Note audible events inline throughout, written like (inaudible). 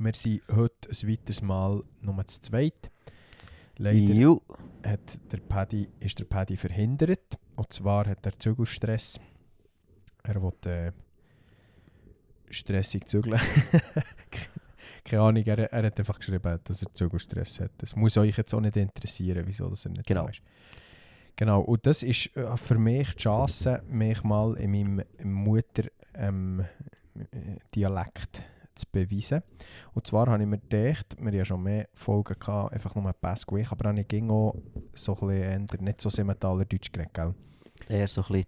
Wir sind heute ein weiteres Mal nur zu zweit. Leider hat der Paddy, ist der Paddy verhindert. Und zwar hat er Zügelstress. Er will äh, stressig zügeln. (laughs) Keine Ahnung, er, er hat einfach geschrieben, dass er Zügelstress hat. Das muss euch jetzt auch nicht interessieren, wieso das er nicht Genau. da ist. Genau, und das ist äh, für mich die Chance, mich mal in meinem Mutter-Dialekt ähm, Dialekt zu beweisen. Und zwar habe ich mir gedacht, wir haben ja schon mehr Folgen gehabt, einfach nur Pass ich, aber ich ging auch so ein bisschen nicht so Simmentaler Deutsch geredet, gell? Eher so ein bisschen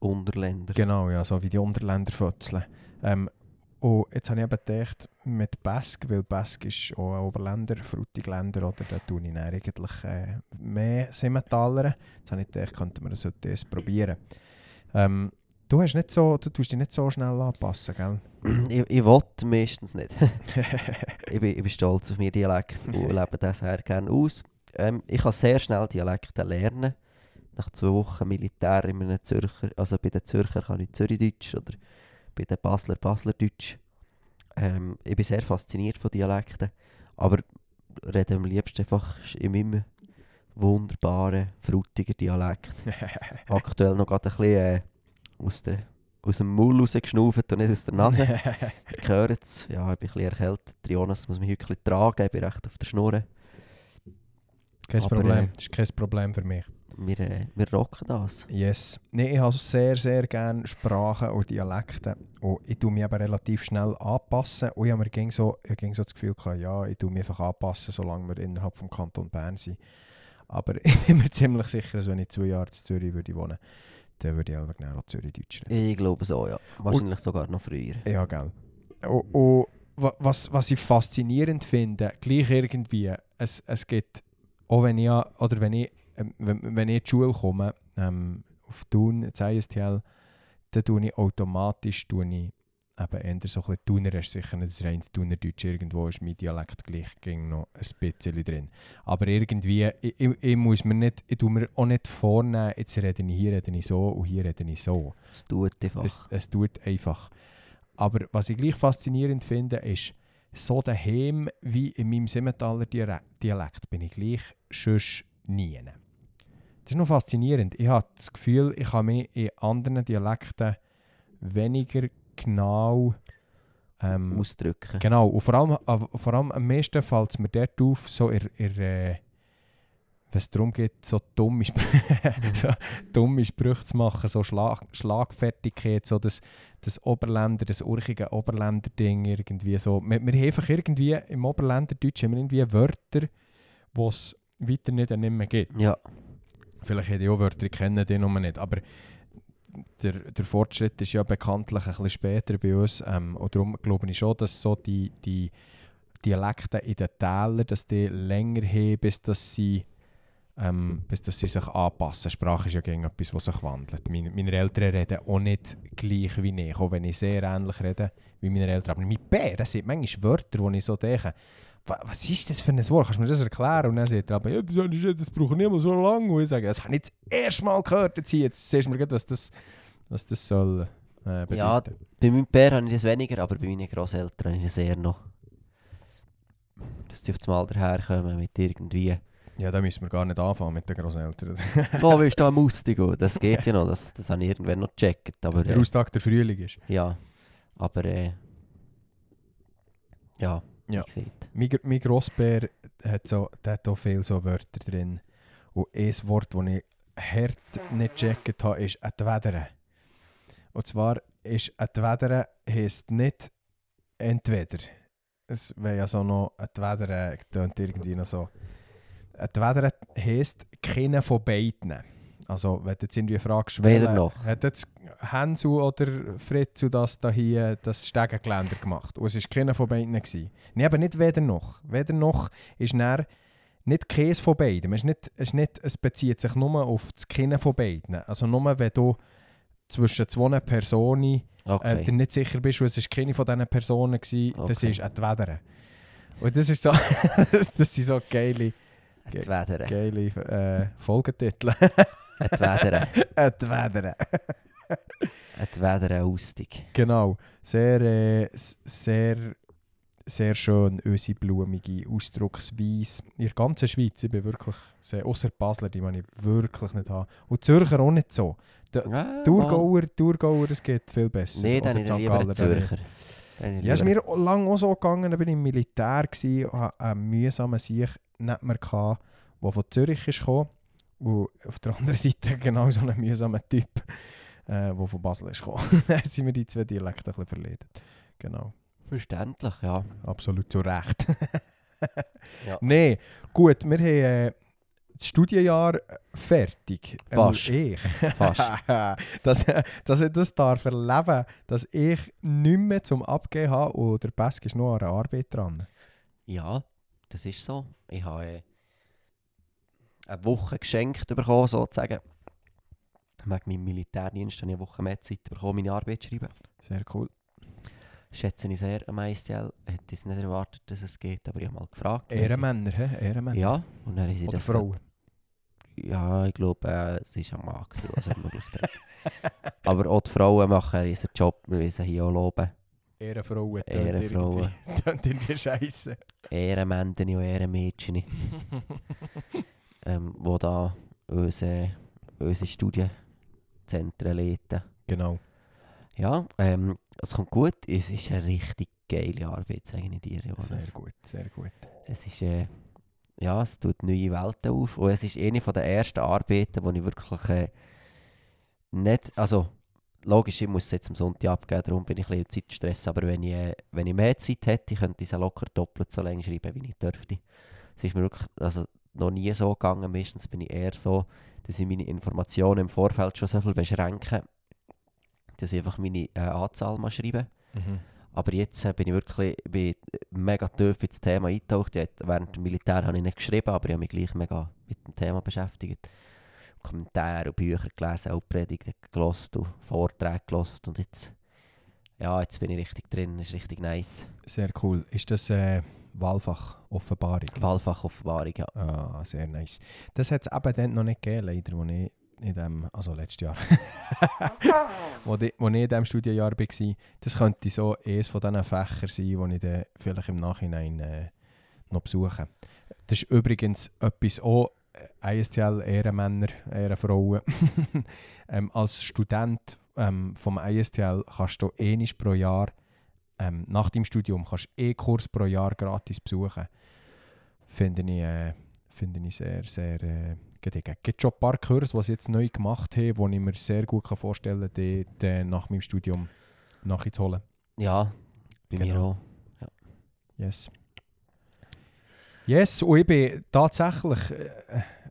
Unterländer. Genau, ja, so wie die Unterländer fötzeln. Ähm, und jetzt habe ich eben gedacht, mit Bask, weil Bask ist auch ein Oberländer, Frutigländer, oder? Da tue ich dann eigentlich äh, mehr Simmentaler. Jetzt habe ich gedacht, könnten wir das heute probieren. Ähm, du, hast nicht so, du tust dich nicht so schnell anpassen, gell? (clears throat) ich, ich will meistens nicht. (laughs) (laughs) ich, bin, ich bin stolz auf meinen Dialekt und (laughs) lebe das sehr gerne aus. Ähm, ich kann sehr schnell Dialekte lernen. Nach zwei Wochen Militär in einem Zürcher, also bei den Zürcher kann ich Zürichdeutsch oder bei den Basler Baslerdeutsch. Ähm, ich bin sehr fasziniert von Dialekten, aber rede am liebsten einfach in meinem wunderbaren, frutigen Dialekt. Aktuell noch gerade ein bisschen äh, aus, der, aus dem Maul rausgeschnauft und nicht aus der Nase. (laughs) Ihr hört es, ja, ich bin ein bisschen erkältet. Jonas muss mich heute ein bisschen tragen, ich bin recht auf der Schnur. kein Aber, Problem, äh, das ist kein Problem für mich. Wir, äh, wir rocken das. Yes. Nee, ich habe sehr, sehr gerne Sprachen und Dialekte. Und ich tue mich aber relativ schnell anpassen. Und ich habe mir ging so, ich ging so das Gefühl gehabt, ja, ich tue mich einfach anpassen, solange wir innerhalb vom Kanton Bern sind. Aber (laughs) ich bin mir ziemlich sicher, dass wenn ich zwei Jahre in Zürich würde wohnen, dann würde ich einfach genau auch Zürich-Deutsch reden. Ich glaube so, ja. Wahrscheinlich sogar noch früher. Ja, gell. Und, und wa- was, was ich faszinierend finde, gleich irgendwie, es, es gibt, auch wenn ich, oder wenn ich, ähm, wenn, wenn ich in die Schule komme, ähm, auf Thun, ins ISTL, dann tue ich automatisch, tue ich eben eher so ein bisschen Thuner, ist sicher nicht das reines Thunerdeutsch, irgendwo ist mein Dialekt gleich ging noch ein bisschen drin. Aber irgendwie, ich, ich, ich muss mir nicht, ich tue mir auch nicht vornehmen, jetzt rede ich hier, rede ich so und hier rede ich so. Es tut einfach. Es, es tut einfach. Aber was ich gleich faszinierend finde, ist, so daheim wie in meinem Simmentaler Dialekt bin ich gleich sonst nie. Das ist noch faszinierend. Ich habe das Gefühl, ich kann mich in anderen Dialekten weniger genau ähm, ausdrücken. Genau, und vor allem, aber vor allem am meisten fällt es mir dort auf, so in, in, äh, wenn es darum geht, so dumme, Sp (laughs) so dumme Sprüche zu machen, so Schlag Schlagfertigkeit, so das, das Oberländer, das urchige Oberländer-Ding irgendwie so. Wir, wir haben einfach irgendwie im Oberländerdeutsch haben wir irgendwie Wörter, die es weiter nicht, nicht mehr gibt. Ja, Vielleicht hätte ich auch Wörter, ich kenne die noch nicht, aber der, der Fortschritt ist ja bekanntlich ein bisschen später bei uns ähm, und darum glaube ich schon, dass so die, die Dialekte in den Tälern, dass die länger haben, bis dass sie, ähm, bis dass sie sich anpassen. Sprache ist ja gegen etwas, was sich wandelt. Meine, meine Eltern reden auch nicht gleich wie ich, auch wenn ich sehr ähnlich rede wie meine Eltern. Aber mein Bär, das sind manchmal Wörter, wo ich so denke, "Wa- was ist das für ein Wort? Kannst du mir das erklären? Und dann sagt er aber, ja, das, das nicht mehr so lange. Und ich sage, das habe ich jetzt erst mal gehört. Jetzt, hier. jetzt siehst du mir gerade, was das, was das soll äh, bedeuten. Ja, bei meinem Bär habe ich das weniger, aber bei meinen Grosseltern habe ich das eher noch. Dass sie auf das Mal daherkommen mit irgendwie ja, da müssen wir gar nicht anfangen mit den Großeltern. «Oh, willst du da Mustigo?» Das geht ja noch, das, das habe ich irgendwann noch gecheckt. Aber, Dass der äh, Austag der Frühling ist. ja, aber äh, ja, Ja. Mein, mein Grossbär hat, so, der hat auch viele so Wörter drin. Und ein Wort, das ich hart nicht gecheckt habe, ist «entwedere». Und zwar ist «entwedere» heisst nicht «entweder». Es wäre ja so noch «entwedere» tönt irgendwie noch so. «Entwedere» heisst «keiner von beiden». Also wenn du jetzt irgendwie fragst, Weder noch. hat jetzt Hansu oder Fritzu das da hier, das Stegengeländer gemacht? Und es war keiner von beiden. Gewesen. Nee, aber nicht weder noch. Weder noch ist dann nicht keins von beiden. Es, ist nicht, es, ist nicht, es bezieht sich nur auf das Kennen von beiden. Also nur wenn du zwischen zwei Personen äh, Okay. dir nicht sicher bist, und es war keine von diesen Personen, gewesen, das Okay. ist «entwedere». Und das ist so, (laughs) das sind so geile, Wederen. geile äh, Folgetitel. (laughs) Het Wederen. «Entwedere». Het Wederen Austig. Genau. Sehr, äh, sehr sehr schön, unsere blumige Ausdrucksweise. In der ganzen Schweiz, ich bin wirklich sehr, ausser Basler, die man ich wirklich nicht haben. Und Zürcher auch nicht so. Der Ja, Thurgauer, Thurgauer, es geht viel besser. Nein, dann Oder er lieber Galler. Zürcher. Ja, es ist mir lange auch so gegangen, ich war im Militär gewesen, und hatte einen mühsamen Sieg nicht mehr, gehabt, der von Zürich gekommen. Und auf der anderen (laughs) Seite genau so einen mühsamen Typ, äh, der von Basel ist gekommen. (laughs) Dann sind mir die zwei Dialekte ein bisschen. Genau, Verständlich, ja. absolut zu Recht. (laughs) Ja. Nein, gut, wir haben äh, das Studienjahr fertig. Fast. Ähm, ich. Fast. dass, dass ich das darf erleben dass ich nicht mehr zum Abgeben habe und der Pesk ist noch an einer Arbeit dran. Ja, das ist so. Ich habe äh, eine Woche geschenkt bekommen, sozusagen. Wegen meinem Militärdienst habe ich eine Woche mehr Zeit bekommen, meine Arbeit zu schreiben. Sehr cool. Schätze ich sehr am ISTL. Hätte es nicht erwartet, dass es geht, aber ich habe mal gefragt. Ehrenmänner, hä? Ehrenmänner. Ja, und dann sie Oder das... Frauen. Ja, ich glaube, äh, es war ein Mann, gewesen, was er hat. (laughs) Aber auch die Frauen machen ihren Job, wir müssen hier auch loben. Ehrenfrauen. Ehrenfrauen. (laughs) Tönt irgendwie scheisse. Ehrenmänner und Ehrenmädchen, (laughs) ähm, die da unsere, unsere Studienzentren leiten. genau. Ja, ähm, es kommt gut. Es ist eine richtig geile Arbeit, sage ich dir. Jonas. Sehr gut, sehr gut. Es ist, äh, ja, es tut neue Welten auf. Und es ist eine der ersten Arbeiten, wo ich wirklich äh, nicht, also logisch, ich muss es jetzt am Sonntag abgeben, darum bin ich ein bisschen Zeitstress, aber wenn ich, äh, wenn ich mehr Zeit hätte, könnte ich sie locker doppelt so lange schreiben, wie ich dürfte. Es ist mir wirklich also, noch nie so gegangen. Meistens bin ich eher so, dass ich meine Informationen im Vorfeld schon so viel beschränke, dass ich einfach meine äh, Anzahl mal schreibe. Mhm. Aber jetzt äh, bin ich wirklich ich bin mega tief ins Thema eingetaucht. Ich, während dem Militär habe ich nicht geschrieben, aber ich habe mich gleich mega mit dem Thema beschäftigt. Kommentare und Bücher gelesen, auch Predigten gelesen und Vorträge gelesen. Und jetzt, ja, jetzt bin ich richtig drin, das ist richtig nice. Sehr cool. Ist das äh, Wahlfach Offenbarung? Wahlfachoffenbarung, ja. Ah, sehr nice. Das hat es eben dann noch nicht gegeben, leider, wo ich in dem, also letztes Jahr, (laughs) wo, ich, wo ich in diesem Studienjahr war. Das könnte so eines von diesen Fächern sein, die ich dann vielleicht im Nachhinein äh, noch besuche. Das ist übrigens etwas auch, äh, ISTL, Ehrenmänner, Ehrenfrauen. (laughs) ähm, als Student ähm, vom ISTL kannst du einmal pro Jahr, ähm, nach dem Studium, kannst du einen Kurs pro Jahr gratis besuchen. Finde ich, äh, finde ich sehr, sehr äh, gediegen. Es gibt schon ein paar Kurse, die sie jetzt neu gemacht haben, die ich mir sehr gut vorstellen kann, die, die nach meinem Studium nachzuholen. Ja, bei mir Genau. auch. Yes. Yes, und ich bin tatsächlich, äh,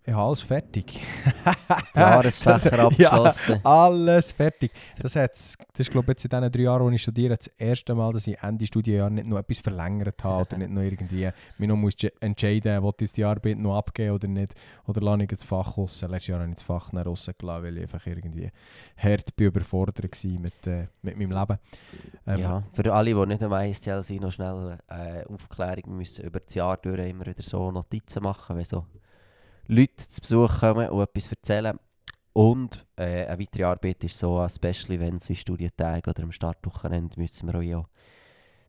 ich habe alles fertig. (laughs) Jahresfächer (laughs) abgeschlossen. Ja, alles fertig. Das, hat's, das ist, glaube ich, jetzt in diesen drei Jahren, die ich studiere, das erste Mal, dass ich Ende Studienjahr nicht noch etwas verlängert habe oder nicht noch irgendwie mich noch muss entscheiden muss, ob ich die Arbeit noch abgeben oder nicht. Oder lasse ich das Fach raus. Letztes Jahr habe ich das Fach dann rausgelassen, weil ich einfach irgendwie hart bin überfordert war mit, äh, mit meinem Leben. Ähm, ja, für alle, die nicht am ISTL sind, noch schnell äh, Aufklärung. Müssen über das Jahr durch immer wieder so Notizen machen, wenn so Leute zu Besuch kommen und etwas erzählen. Und äh, eine weitere Arbeit ist so an Special Events wie Studientagen oder am Startwochenende müssen wir auch ja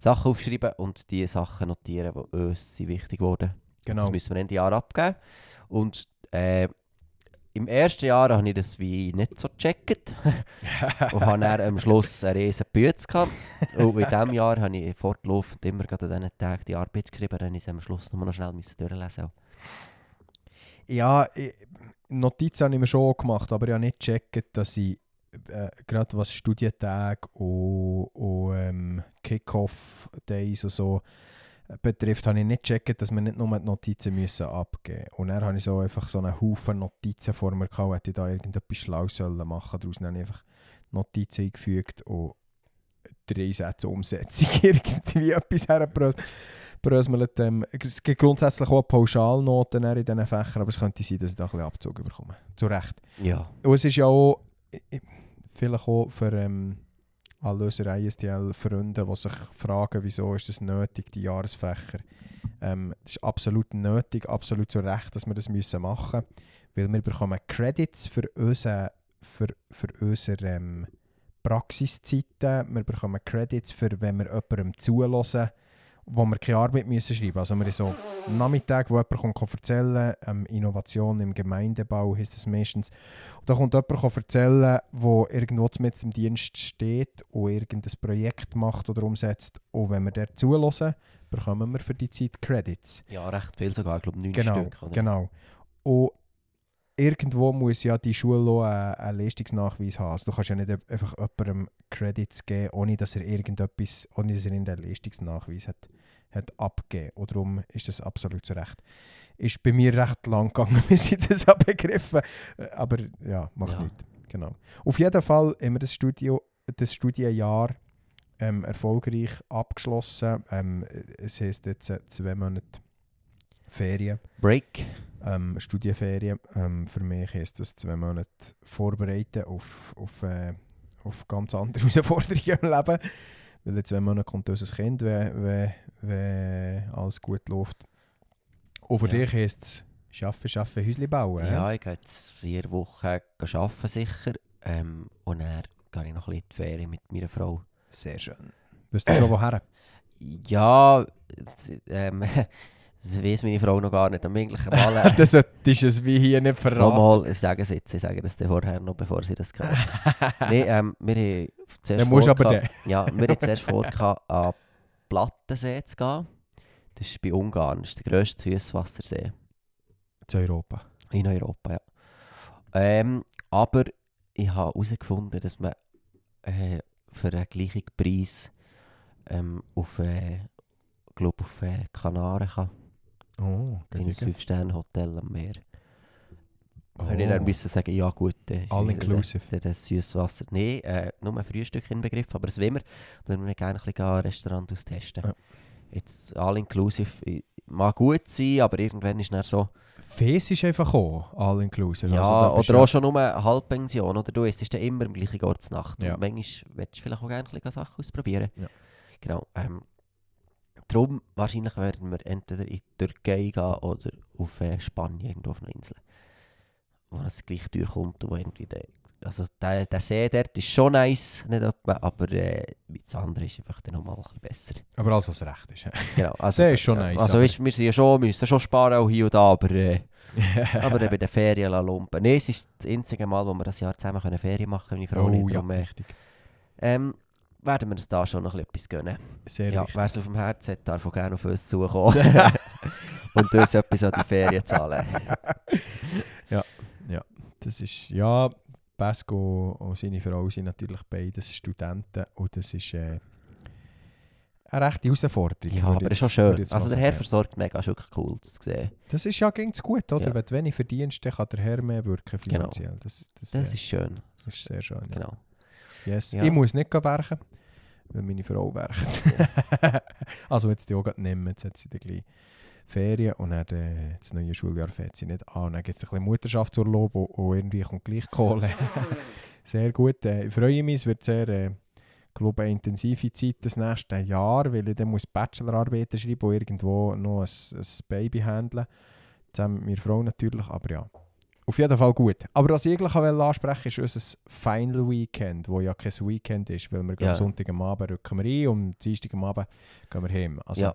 Sachen aufschreiben und die Sachen notieren, die uns sind wichtig wurden. genau. Das müssen wir Ende Jahr abgeben. Und äh, im ersten Jahr habe ich das wie nicht so gecheckt. (laughs) und habe dann am Schluss eine riesen Bütze gehabt. Und in diesem Jahr habe ich fortlaufend immer gerade an diesen Tagen die Arbeit geschrieben. Dann ich am Schluss noch schnell müssen durchlesen. Ja, Notizen habe ich mir schon gemacht, aber ich habe nicht gecheckt, dass ich äh, gerade was Studientage und, und ähm, Kick-Off-Days und so äh, betrifft, habe ich nicht gecheckt, dass wir nicht nur die Notizen müssen abgeben müssen. Und dann habe ich so einfach so einen Haufen Notizen vor mir gehabt, hätte ich da irgendetwas schlau sollen machen. Daraus habe ich einfach Notizen eingefügt und drei Sätze Umsetzung (laughs) irgendwie etwas hergebracht bröselt. Ähm, es gibt grundsätzlich auch Pauschalnoten in diesen Fächern, aber es könnte sein, dass ich da ein bisschen Abzug bekomme. Zu Recht. Ja. Und es ist ja auch, vielleicht auch für ähm, alle unsere ISTL-Freunde, die sich fragen, wieso ist das nötig, die Jahresfächer. Ähm, es ist absolut nötig, absolut zu Recht, dass wir das müssen machen müssen, weil wir bekommen Credits für unsere, für, für unsere ähm, Praxiszeiten, wir bekommen Credits für, wenn wir jemandem zulassen wo wir keine Arbeit müssen schreiben Also wir so Nachmittag, wo jemand kommt erzählen ähm, Innovation im Gemeindebau heisst das meistens. Und da kommt jemand erzählen, wo irgendwo mit im Dienst steht und irgendein Projekt macht oder umsetzt. Und wenn wir dort zulassen, bekommen wir für die Zeit Credits. Ja, recht viel sogar, ich glaube 9 Genau, Stück. Oder? genau. Und irgendwo muss ja die Schule auch einen, einen Leistungsnachweis haben. Also du kannst ja nicht einfach jemandem Credits geben, ohne dass er irgendetwas, ohne dass er in den Leistungsnachweis hat, hat abgegeben. Und darum ist das absolut zu Recht. Ist bei mir recht lang gegangen, (laughs) bis ich das habe begriffen Aber ja, macht Ja. nichts. Genau. Auf jeden Fall haben wir das, Studio, das Studienjahr ähm, erfolgreich abgeschlossen. Ähm, es heisst jetzt äh, zwei Monate Ferien Break. ähm, Studienferien. Ähm, für mich ist das zwei Monate vorbereiten auf, auf, äh, auf ganz andere (laughs) Herausforderungen im Leben. Weil in zwei Monaten kommt unser Kind, wenn, wenn, wenn alles gut läuft. Und für Ja. dich heisst es «Schaffen, schaffen, Häusli bauen». hä? Ja, ich gehe jetzt vier Wochen arbeiten sicher. Ähm, und dann gehe ich noch ein bisschen in die Ferien mit meiner Frau. Sehr schön. Weißt du schon (coughs) woher? Ja, ähm, (laughs) das weiss meine Frau noch gar nicht. Am eigentlichen (laughs) Mal... äh, das solltest du es wie hier nicht verraten. Nochmal, ich sage es jetzt, ich sage das vorher noch, bevor sie das hört. (laughs) Nein, ähm, wir haben zuerst musst aber den. Ja, wir haben (laughs) zuerst vor, gehabt, an Plattensee zu gehen. Das ist bei Ungarn, das ist der grösste Süßwassersee Zu Europa. in Europa. Ja. Ähm, aber ich habe herausgefunden, dass man äh, für den gleichen Preis ähm, auf, äh, glaub, auf äh, Kanaren kann. Oh, In ein gediegen. 5-Sterne-Hotel am Meer. Oh. Hätte ich dann müssen sagen, ja gut, äh, All inclusive. der- Das Süßwasser. Nein, äh, nur ein Frühstück inbegriffen, aber das wollen wir. Dann würden wir gerne ein bisschen ein Restaurant austesten. Ja. Jetzt all inclusive mag gut sein, aber irgendwann ist dann so, Fes ist einfach auch all inclusive. ja, Also, oder auch schon nur eine Halbpension, oder du isst dann immer im gleichen Ort zur Nacht. Ja. Und manchmal willst du vielleicht auch gerne ein bisschen Sachen ausprobieren. Ja. Genau. Ähm, darum wahrscheinlich werden wir entweder in die Türkei gehen oder auf äh, Spanien, irgendwo auf einer Insel. Wo es gleich durchkommt wo irgendwie der, also der, der See dort ist schon nice, nicht etwa, aber äh, das andere ist einfach dann nochmal ein bisschen besser. Aber alles, was recht ist. (laughs) Genau. Also, See ist schon nice, Also weißt, wir sind ja schon, müssen schon sparen auch hier und da, aber... Äh, (laughs) aber bei den Ferien lumpen. Nein, es ist das einzige Mal, wo wir das Jahr zusammen können Ferien machen können, meine Frau oh nicht. ja, Darum, äh, richtig. ähm, werden wir uns da schon noch ein bisschen etwas gönnen. Sehr Ja, wer es auf dem Herz hat, darf auch gerne auf uns zukommen. (laughs) und uns etwas an die Ferien zahlen. (laughs) Das ist, ja, Pasco und seine Frau sind natürlich beides Studenten und das ist äh, eine rechte Herausforderung. Ja, aber das ist schon schön. Also der Herr versorgt mega, ist wirklich cool zu sehen. Das ist ja ganz gut, oder? Ja. Wenn du wenig verdienst, dann kann der Herr mehr wirken Genau. finanziell. Das, das, Das äh, ist schön. das ist sehr schön. Ja. Genau. Yes. Ja. Ich muss nicht werken, weil meine Frau werkt. (laughs) also jetzt die auch nehmen, jetzt hat sie dann gleich Ferien und dann äh, das neue Schuljahr fährt sie nicht an. Dann gibt es ein bisschen Mutterschaftsurlaub und, und irgendwie kommt gleich Kohle. (laughs) sehr gut. Äh, ich freue mich, es wird sehr äh, glaube, eine intensive Zeit das nächste Jahr, weil ich dann muss Bachelorarbeiten schreiben und irgendwo noch ein, ein Baby handeln. Zusammen mit meiner Frau natürlich, aber ja. Auf jeden Fall gut. Aber was ich eigentlich ansprechen wollte, ist unser Final Weekend, wo ja kein Weekend ist, weil wir Ja. am Sonntag am Abend rücken wir ein und am Dienstag am Abend gehen wir heim. Also, Ja.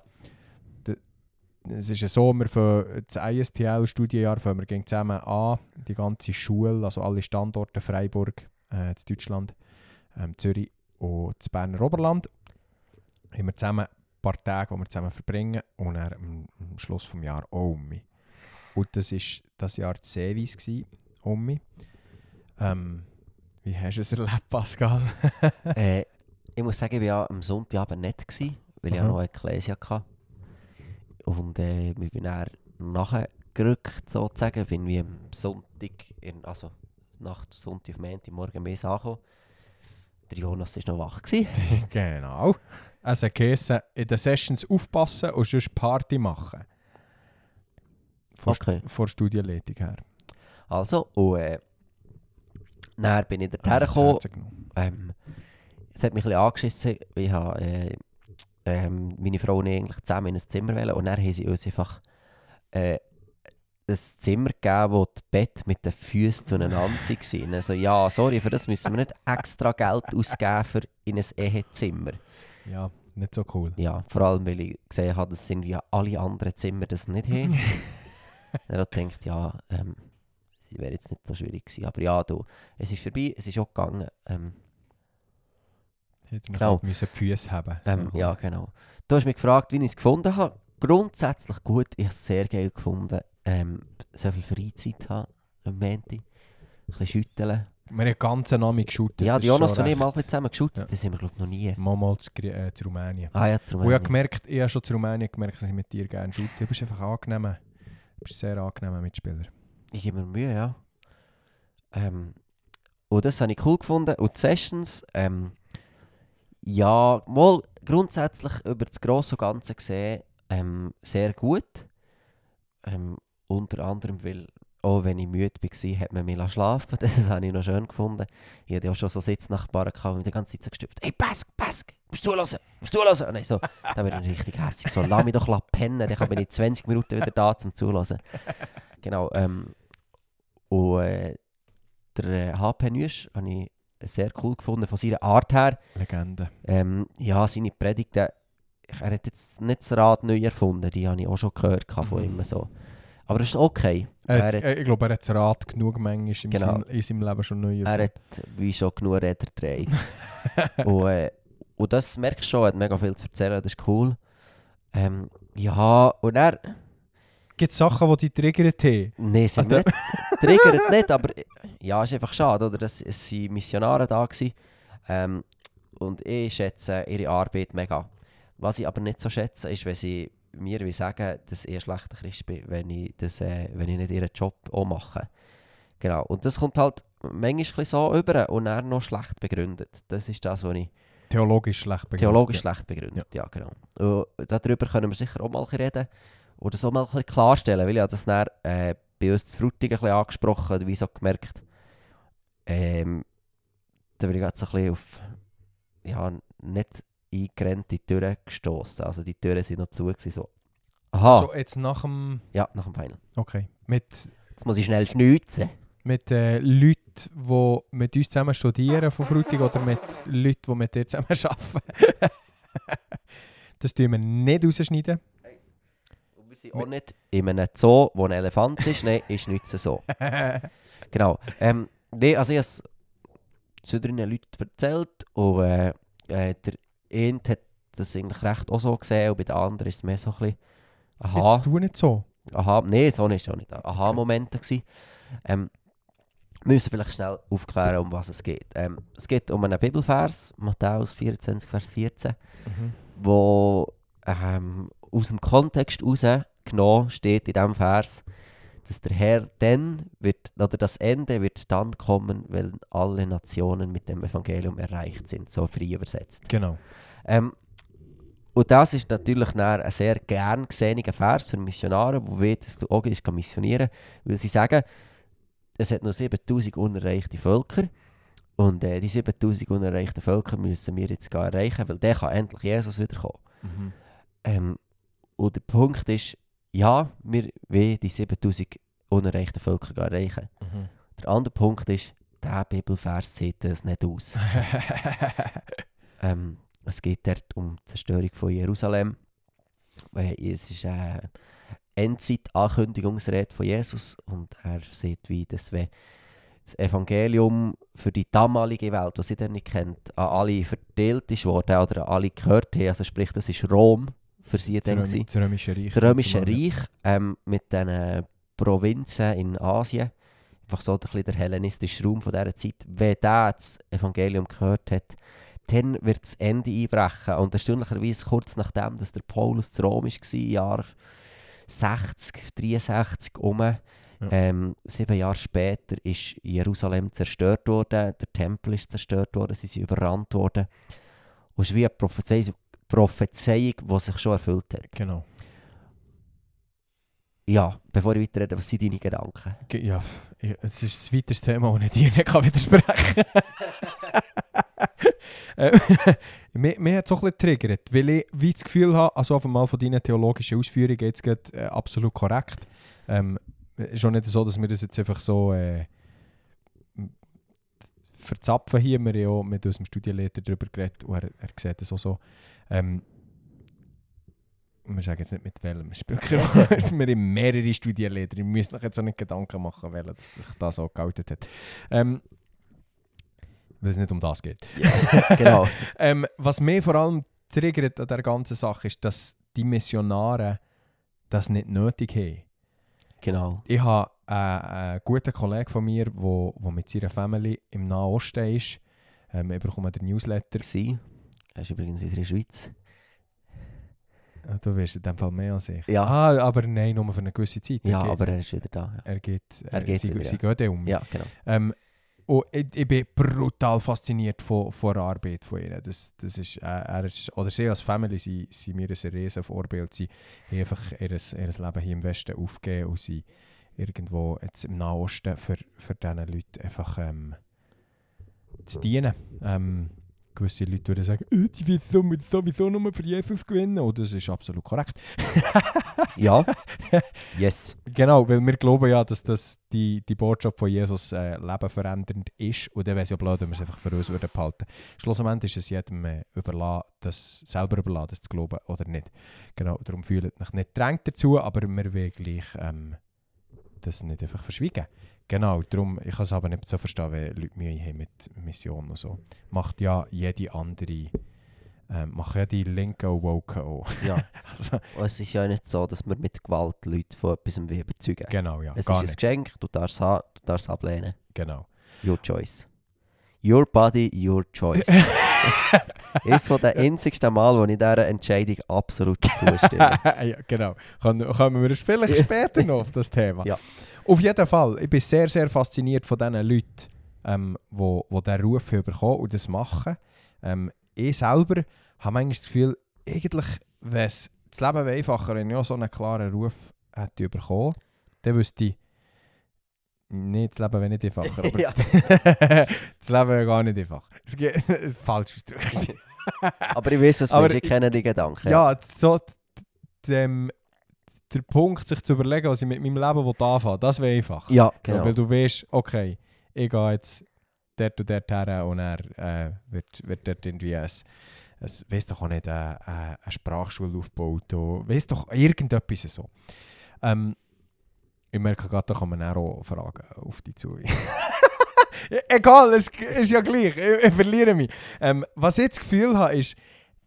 es ist ja so, wir für das ISTL-Studienjahr fangen wir gehen zusammen an, die ganze Schule, also alle Standorte, Freiburg, äh, in Deutschland, ähm, Zürich und das Berner Oberland, haben wir zusammen ein paar Tage, die wir zusammen verbringen und dann am, Schluss des Jahres auch mich. Und das war das Jahr die um mich. Ähm, wie hast du es erlebt, Pascal? (laughs) äh, ich muss sagen, ich war ja am Sonntagabend nicht, gewesen, weil ich ja Aha. noch eine Ekklesia hatte. Und äh, ich bin dann nachgerückt, sozusagen. Bin wie am Sonntag, in, also Nacht Sonntag auf Montag, morgen mehr angekommen. Der Jonas war noch wach. (laughs) Genau. Also geheißen, in den Sessions aufpassen und sonst Party machen. Von, Okay. von Studienleitung her. Also, und äh, dann bin ich dorthin gekommen. Ähm, es hat mich ein bisschen angeschissen. Ich habe äh, ähm, meine Frau und ich eigentlich zusammen in ein Zimmer wollen und dann haben sie uns einfach äh, ein Zimmer gegeben, wo das Bett mit den Füßen zueinander waren. (laughs) Also ja, sorry, für das müssen wir nicht extra Geld ausgeben für in ein Ehezimmer. Ja, nicht so cool. Ja, vor allem, weil ich gesehen habe, dass irgendwie alle anderen Zimmer das nicht haben. (laughs) Habe ich gedacht, ja, ähm, wäre jetzt nicht so schwierig gewesen. Aber ja, du, es ist vorbei, es ist auch gegangen. Ähm, Hätte Genau. genau. müssen die Füße haben. ähm, ja, genau. Du hast mich gefragt, wie ich es gefunden habe. Grundsätzlich gut, ich habe es sehr geil gefunden. Ähm, so viel Freizeit haben am Montag. Ein bisschen schütteln. Wir haben ganz Namen geschaut. Ja, die Jonas und ich mal zusammen geschützt. Ja. Das sind wir, glaube ich, noch nie. Mal, mal zu, äh, zu Rumänien. Ah ja, zu Und ich habe Rumänien. gemerkt, ich habe schon zu Rumänien gemerkt, dass ich mit dir gerne shoote. Du bist einfach angenehm. Bist sehr angenehmer Mitspieler. Ich gebe mir Mühe, ja. Ähm, und das habe ich cool gefunden. Und die Sessions, ähm, ja, mal grundsätzlich über das Grosse und Ganze gesehen, ähm, sehr gut. Ähm, unter anderem, weil auch wenn ich müde war, hat man mich schlafen (laughs) Das habe ich noch schön gefunden. Ich hatte auch schon so Sitznachbarn gehabt, die die ganze Zeit so gestüpft Hey, Pask, Pask, musst du zuhören, musst du zuhören. Und ich so, da bin ich richtig herzig. So, lass mich doch pennen, dann bin ich 20 Minuten wieder da zum Zuhören. Genau, ähm, und äh, der äh, HP Nüsch habe ich sehr cool gefunden von seiner Art her. Legende. Ähm, ja, seine Predigten, er hat jetzt nicht das Rad neu erfunden, die habe ich auch schon gehört von Mhm. ihm so. Aber das ist okay. Er Er hat, hat- äh, ich glaube, er hat das Rad genug manchmal Genau. Sinn, in seinem Leben schon neu Er hat wie schon genug Räder gedreht. (laughs) und, äh, und das merkst du schon, er hat mega viel zu erzählen, das ist cool. Ähm, ja, und er... Gibt es Sachen, die dich triggert haben? Nein, wir nicht. Triggert nicht, aber ja, ist einfach schade, oder? Das, es waren Missionare da. Gewesen, ähm, und ich schätze ihre Arbeit mega. Was ich aber nicht so schätze, ist, wenn sie mir wie sagen, dass ich ein schlechter Christ bin, wenn ich, das, äh, wenn ich nicht ihren Job auch mache. Genau. Und das kommt halt manchmal so über und er noch schlecht begründet. Das ist das, was ich Theologisch schlecht begründet. theologisch schlecht begründet. Ja. genau. Und darüber können wir sicher auch mal reden oder so mal klarstellen, weil ich habe das dann, äh, bei uns zu Frutigen ein bisschen angesprochen oder wie so gemerkt. Ähm, da bin ich gerade so ein bisschen auf ja, nicht eingerennte Türen gestoßen. Also die Türen sind noch zu. Gewesen, so. Aha, So, jetzt nach dem... ja, nach dem Final. Okay. Mit, Jetzt muss ich schnell schneuzen. Mit äh, Leuten, die mit uns zusammen studieren von Frutig oder mit Leuten, die mit dir zusammen (laughs) arbeiten. das tun wir nicht rausschneiden. Und wir sind auch nicht in einem Zoo, wo ein Elefant ist. Nein, ist nicht so. (laughs) Genau. Ähm, nee, also ich habe es zu drei Leuten erzählt und äh, äh, der eine hat das eigentlich recht auch so gesehen und bei den anderen ist es mehr so ein bisschen aha, Jetzt tu nicht so. aha, nee, so es auch nicht, aha-Momente gewesen. Ähm, wir müssen vielleicht schnell aufklären, um was es geht. Ähm, es geht um einen Bibelvers, Matthäus 24, Vers 14, Mhm. wo ähm, aus dem Kontext herausgenommen steht in diesem Vers, dass der Herr dann wird, oder das Ende wird dann kommen, wenn alle Nationen mit dem Evangelium erreicht sind, so frei übersetzt. Genau. Ähm, und das ist natürlich ein sehr gern gesehener Vers für Missionare, die wollen, dass du auch gehst, missionieren weil sie sagen, es hat nur 7000 unerreichte Völker und äh, die 7000 unerreichten Völker müssen wir jetzt gehen erreichen, weil dann kann endlich Jesus wiederkommen. Mhm. Ähm, und der Punkt ist, ja, wir wollen die 7000 unerreichten Völker gehen erreichen. Mhm. Der andere Punkt ist, der Bibelvers sieht das nicht aus. (laughs) Ähm, es geht dort um die Zerstörung von Jerusalem. Äh, Es ist eine Endzeit-Ankündigungsrede von Jesus und er sieht, wie das, wenn das Evangelium für die damalige Welt, die sie dann nicht kennt, an alle verteilt ist worden oder an alle gehört haben. Also sprich, das ist Rom für sie das, dann. Römische Reich. Das Römische. Reich ähm, mit den Provinzen in Asien, einfach so ein bisschen der hellenistische Raum von dieser Zeit, wenn der das Evangelium gehört hat, dann wird das Ende einbrechen. Und erstaunlicherweise kurz nachdem, dass der Paulus zu Rom war, Jahr 60, 63 um, ähm, sieben Jahre später ist Jerusalem zerstört worden, der Tempel ist zerstört worden, sie sind überrannt worden. Und es ist wie eine Prophezeiung, Prophezeiung, die sich schon erfüllt hat. Genau. Ja, bevor ich weiterrede, was sind deine Gedanken? Ge- Ja, es ist ein weiteres Thema, das ich dir nicht kann widersprechen kann. (laughs) Äh, (laughs) mir, mir hat es auch ein bisschen getriggert, weil ich wie das Gefühl habe, also auf einmal von deinen theologischen Ausführungen jetzt geht äh, absolut korrekt. Ähm, es ist auch nicht so, dass wir das jetzt einfach so äh, verzapfen hier. Wir haben ja auch mit unserem Studienleiter darüber geredet und er, er sieht das auch so. Ähm, wir sagen jetzt nicht mit welchem Spiel. (laughs) wir haben mehrere Studienleder. Ihr müsst euch jetzt auch nicht Gedanken machen, welcher dass sich das so geoutet hat. Ähm, weil es nicht um das geht. Ja, (laughs) genau. (laughs) ähm, was mir vor allem triggert an der ganzen Sache ist, dass die Missionare das nicht nötig haben. Genau. Ich habe äh, einen guten Kollegen von mir, der wo, wo mit seiner Family im Nahen Osten ist. Ähm, ich bekomme den Newsletter. Gsi. Er ist übrigens wieder in der Schweiz. Ah, Du wirst in dem Fall mehr als ich. Ja. Ah, aber nein, nur für eine gewisse Zeit. Ja, er geht, aber er ist wieder da. Ja, er geht, Er geht sie, wieder, sie ja. dann um. ja genau. Ähm, und ich, ich bin brutal fasziniert von, von der Arbeit von ihr. Das, das ist, äh, er ist, oder sie als Family sind, sind mir ein riesen Vorbild. Sie haben einfach ihr, ihr Leben hier im Westen aufgegeben und sie irgendwo jetzt im Nahen Osten für, für diese Leute einfach ähm, zu dienen. Ähm, gewisse Leute würden sagen, «Äh, sie will so- sowieso nur für Jesus gewinnen. Und das ist absolut korrekt. (laughs) Ja. yes. Genau, weil wir glauben ja, dass das die, die Botschaft von Jesus äh, lebenverändernd ist. Und dann wäre es ja blöd, wenn wir es einfach für uns würden behalten. Schlussendlich ist es jedem äh, überlassen, das selber überlassen, das zu glauben oder nicht. Genau, darum fühlt euch nicht drängt dazu, aber wir wollen gleich ähm, das nicht einfach verschwiegen. Genau, darum, ich kann es aber nicht so verstehen, wenn Leute Mühe haben mit Mission und so. Macht ja jede andere, ähm, machen ja die Linken und Woken auch. Ja. (laughs) also, Und es ist ja nicht so, dass wir mit Gewalt Leute von etwas wie überzeugen. genau, ja, es ist ein nicht. Geschenk, du darfst es haben, du darfst es ablehnen. Genau. Your choice. Your body, your choice. (laughs) ist von den einzigsten Mal, wo ich dieser Entscheidung absolut zustimme. (laughs) ja, genau. Kommen wir vielleicht später noch auf das Thema. Ja. Auf jeden Fall, ich bin sehr, sehr fasziniert von diesen Leuten, ähm, wo, wo diesen Ruf haben bekommen und das machen. Ähm, ich selber habe manchmal das Gefühl, eigentlich wäre das Leben einfacher, wenn ich auch so einen klaren Ruf hätte bekommen. Dann wüsste ich, nicht, das Leben wäre nicht einfacher, (laughs) aber Ja. (laughs) das Leben wäre gar nicht einfacher. Es geht, (laughs) falsch ausgedrückt. Aber ich weiß, was Aber meinst, ich kenne die Gedanken. Ja, so dem, der Punkt, sich zu überlegen, was ich mit meinem Leben will anfangen will, das wäre einfach. ja So, genau. weil du weißt, okay, ich gehe jetzt dort und dort her und er äh, wird, wird dort irgendwie ein, ein weiss doch auch nicht, eine, eine eine Sprachschule aufgebaut weiss doch irgendetwas so. Ähm, ich merke gerade, da kann man auch Fragen auf die zu. (laughs) Egal, es ist ja gleich, ich, ich verliere mich. Ähm, was ich das Gefühl habe, ist,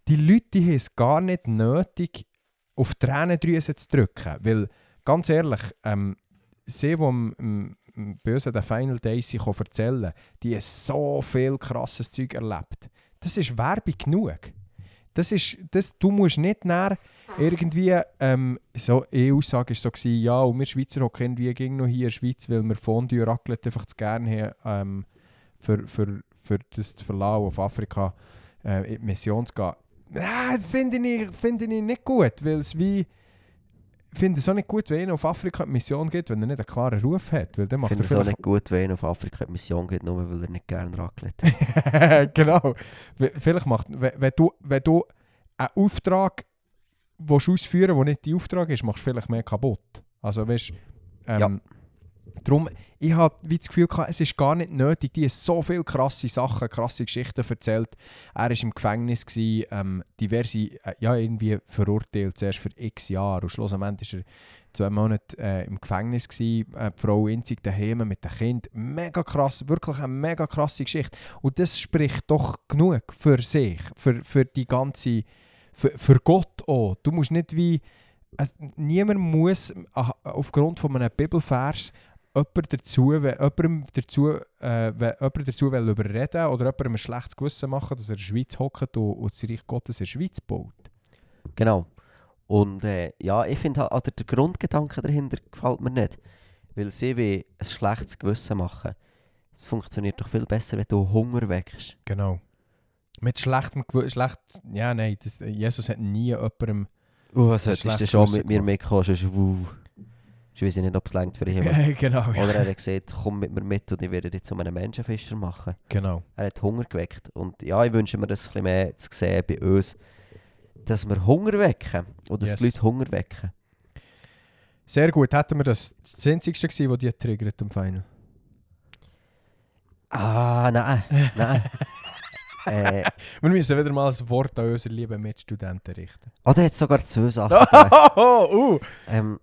die Leute haben es gar nicht nötig, auf die Tränendrüse zu drücken. Weil, ganz ehrlich, ähm, sie, die am Bösen den Final Days sich erzählen die haben so viel krasses Zeug erlebt. Das ist Werbung genug. Das ist, das, du musst nicht näher irgendwie, ähm, so, eine Aussage war so, gewesen, ja, und wir Schweizer hocken irgendwie gegen noch hier in der Schweiz, weil wir Fondue Raclette einfach zu gerne haben, ähm, für, für, für das zu verlassen, auf Afrika äh, in die Mission zu gehen. Nein, finde ich, finde ich nicht gut, weil es wie, finde es auch nicht gut, wenn einer auf Afrika in die Mission geht, wenn er nicht einen klaren Ruf hat, weil dann Ich macht finde es auch nicht gut, wenn er auf Afrika in die Mission geht, nur weil er nicht gerne Raclette hat. (laughs) genau. Vielleicht macht, wenn, du, wenn du einen Auftrag willst ausführen der nicht dein Auftrag ist, machst du vielleicht mehr kaputt. Also weißt ähm, Ja. Darum, ich wie das Gefühl, es ist gar nicht nötig. Die haben so viele krasse Sachen, krasse Geschichten erzählt. Er war im Gefängnis, gewesen, ähm, diverse, äh, ja, irgendwie verurteilt, zuerst für x Jahre. Und schlussendlich war er zwei Monate äh, im Gefängnis. Gewesen, äh, die Frau einzig daheim mit dem Kind. Mega krass, wirklich eine mega krasse Geschichte. Und das spricht doch genug für sich, für, für die ganze, für, für Gott auch. Du musst nicht wie, äh, niemand muss ah, aufgrund von einem Bibelvers jemand dazu, wenn jemandem dazu, äh, wenn jemand dazu will überreden oder jemandem ein schlechtes Gewissen machen, dass er in der Schweiz hockt und, und das Reich Gottes in der Schweiz baut. Genau. Und äh, ja, ich finde halt, also der Grundgedanke dahinter gefällt mir nicht. Weil sie wie ein schlechtes Gewissen machen. Es funktioniert doch viel besser, wenn du Hunger wächst. Genau. Mit schlechtem Gewissen, schlecht, ja nein, das, Jesus hat nie jemandem, Uh, was solltest du schon mit mir? Sonst, uh, ich weiß nicht, ob es längt für ihn. (laughs) genau. Oder er hat gesagt, komm mit mir mit und ich werde dich zu einem Menschenfischer machen. genau. Er hat Hunger geweckt. Und ja, ich wünsche mir das ein bisschen mehr zu sehen bei uns, dass wir Hunger wecken. Oder dass die Yes. Leute Hunger wecken. Sehr gut, hätten wir das das einzigste gewesen, was die triggert am Final. Ah, nein, nein. (laughs) äh, Wir müssen wieder mal ein Wort an unsere lieben Mitstudenten richten. oh, da hat sogar zwei Sachen (laughs) gegeben. oh, uh. ähm,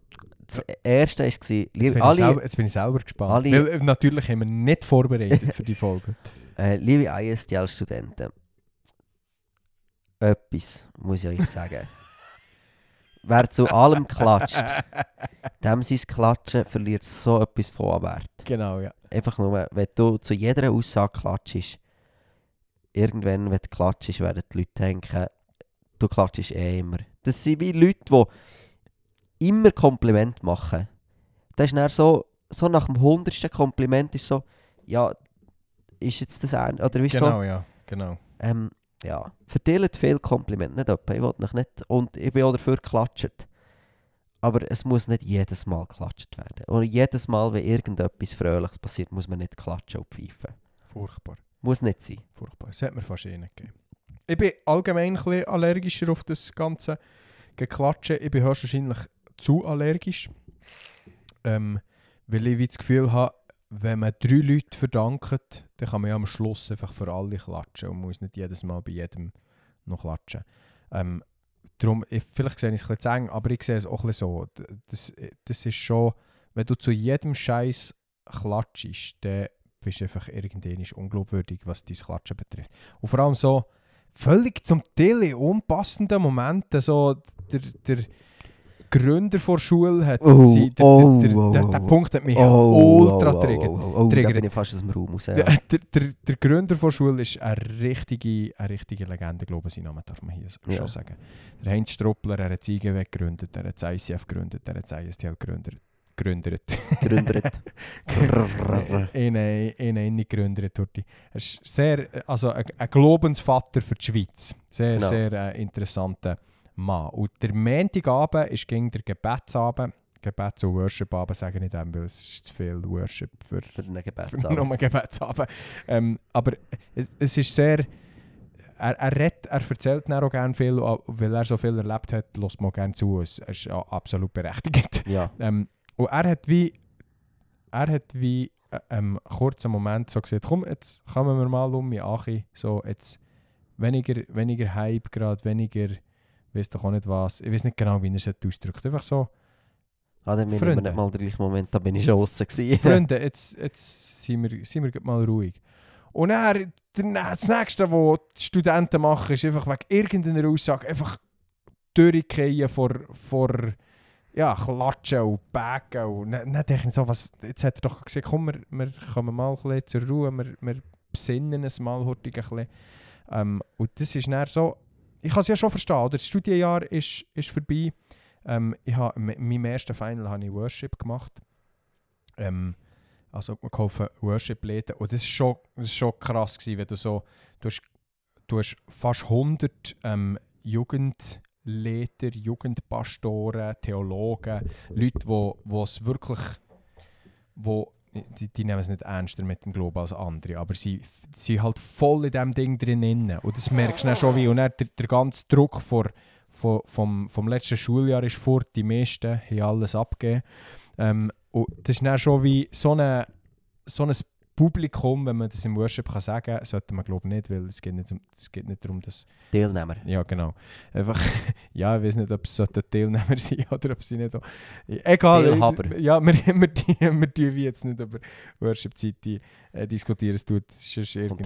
Das erste war, jetzt, bin liebe, ich alle, selber, jetzt bin ich selber gespannt. alle- Weil äh, natürlich haben wir nicht vorbereitet für die Folge. (laughs) äh, liebe ISTL-Studenten, etwas muss ich euch sagen. (laughs) Wer zu allem klatscht, dem sein Klatschen verliert so etwas von Wert. genau, ja. Einfach nur, wenn du zu jeder Aussage klatschst, irgendwann, wenn du klatschst, werden die Leute denken, du klatschst eh immer. Das sind wie Leute, die immer Kompliment machen. Das ist dann so, so nach dem hundertsten Kompliment ist so, ja, ist jetzt das ein oder wie so, Genau, ja. Genau. ähm, ja, verteilt viel Kompliment, nicht etwa, ich will noch nicht, und ich bin auch dafür geklatscht. Aber es muss nicht jedes Mal geklatscht werden. Und jedes Mal, wenn irgendetwas Fröhliches passiert, muss man nicht klatschen und pfeifen. Furchtbar. Muss nicht sein. Furchtbar. Das hat mir fast eh nicht gegeben. Ich bin allgemein ein bisschen allergischer auf das ganze Geklatschen. Ich bin höchstwahrscheinlich zu allergisch. Ähm, weil ich das Gefühl habe, wenn man drei Leute verdankt, dann kann man ja am Schluss einfach für alle klatschen und muss nicht jedes Mal bei jedem noch klatschen. Ähm, darum, ich, vielleicht sehe ich es ein bisschen zu eng, aber ich sehe es auch ein bisschen so. Das, das ist schon, wenn du zu jedem Scheiß klatschst, dann bist du einfach irgendwann unglaubwürdig, was dein Klatschen betrifft. Und vor allem so völlig zum Teil in unpassenden Momenten, so der, der Gründer der Schule hat Oh, sie, der, oh, der, der, oh, der, oh, der oh. Punkt hat mich oh, ultra oh, triggert. oh, oh, oh, da bin ich fast aus dem Raum raus. Ja. Der, der, der, der Gründer der Schule ist eine richtige, eine richtige Legende, glaube ich, sein Name darf man hier Ja. schon sagen. Der Heinz Struppler, er hat das IGW gegründet, er hat das ICF gegründet, er hat das ISTL gegründet. gegründet. Gegründet. (laughs) in eine gegründet. Horti. Er ist sehr, also ein, ein Glaubensvater für die Schweiz. Sehr, Genau. sehr äh, interessanter Mann. Und der Montagabend ist gegen der Gebetsabend. Gebets- und Worship-Abend sage ich dem, weil es ist zu viel Worship für Für für Gebetsabend. nur Gebetsabend. Ähm, aber es, es ist sehr... Er, er, redet, er erzählt dann auch gerne viel, weil er so viel erlebt hat, lässt man gerne zu. Es ist ja absolut berechtigt. Ja. Ähm, und er hat wie... Er hat wie äh, ähm, kurzen Moment so gesagt, komm, jetzt kommen wir mal um mich, Achi. So, jetzt weniger, weniger Hype gerade, weniger... weiß doch auch nicht was. Ich weiß nicht genau, wie er es ausdrückt. Einfach so... Ah, dann bin ich Freunde. nicht mal den gleichen Moment, da bin ich schon gewesen. Freunde, jetzt, jetzt sind wir, sind wir mal ruhig. Und dann, der- das Nächste, was die Studenten machen, ist einfach wegen irgendeiner Aussage einfach durchgehen vor, vor ja, Klatschen und Backen. Und dann, dann denke ich so, was, jetzt hat er doch gesagt, komm, wir, wir kommen mal ein bisschen zur Ruhe, wir, wir besinnen es mal hurtig ein bisschen. Ähm, und das ist dann so, ich kann es ja schon verstehen, oder? das Studienjahr ist, ist vorbei. Ähm, ich habe, in meinem ersten Final habe ich Worship gemacht. Ähm, also wir kaufen Worship Läden und das ist schon, das ist schon krass gewesen, wenn du so, du hast, du hast fast 100 ähm, Jugendleiter, Jugendpastoren, Theologen, Leute, wo wo es wirklich, wo die, die nehmen es nicht ernster mit dem Glauben als andere, aber sie sind halt voll in diesem Ding drin und das merkst du dann schon wie und dann der, der ganze Druck vor, vor, vom, vom letzten Schuljahr ist fort, die meisten haben alles abgegeben. Ähm, und das ist dann schon wie so, eine, so ein Publikum, wenn man das im Worship kann sagen kann, sollte man glaube ich nicht, weil es geht nicht, um, es geht nicht darum, dass... Teilnehmer. Ja, genau. Einfach, (laughs) ja, ich weiß nicht, ob es Teilnehmer (laughs) sein oder ob sie nicht... auch- Egal. Teilhaber. (laughs) Ja, wir, wir, die- wir tun jetzt nicht über Worship-Zeit äh, diskutieren, es tut sonst irgendwie...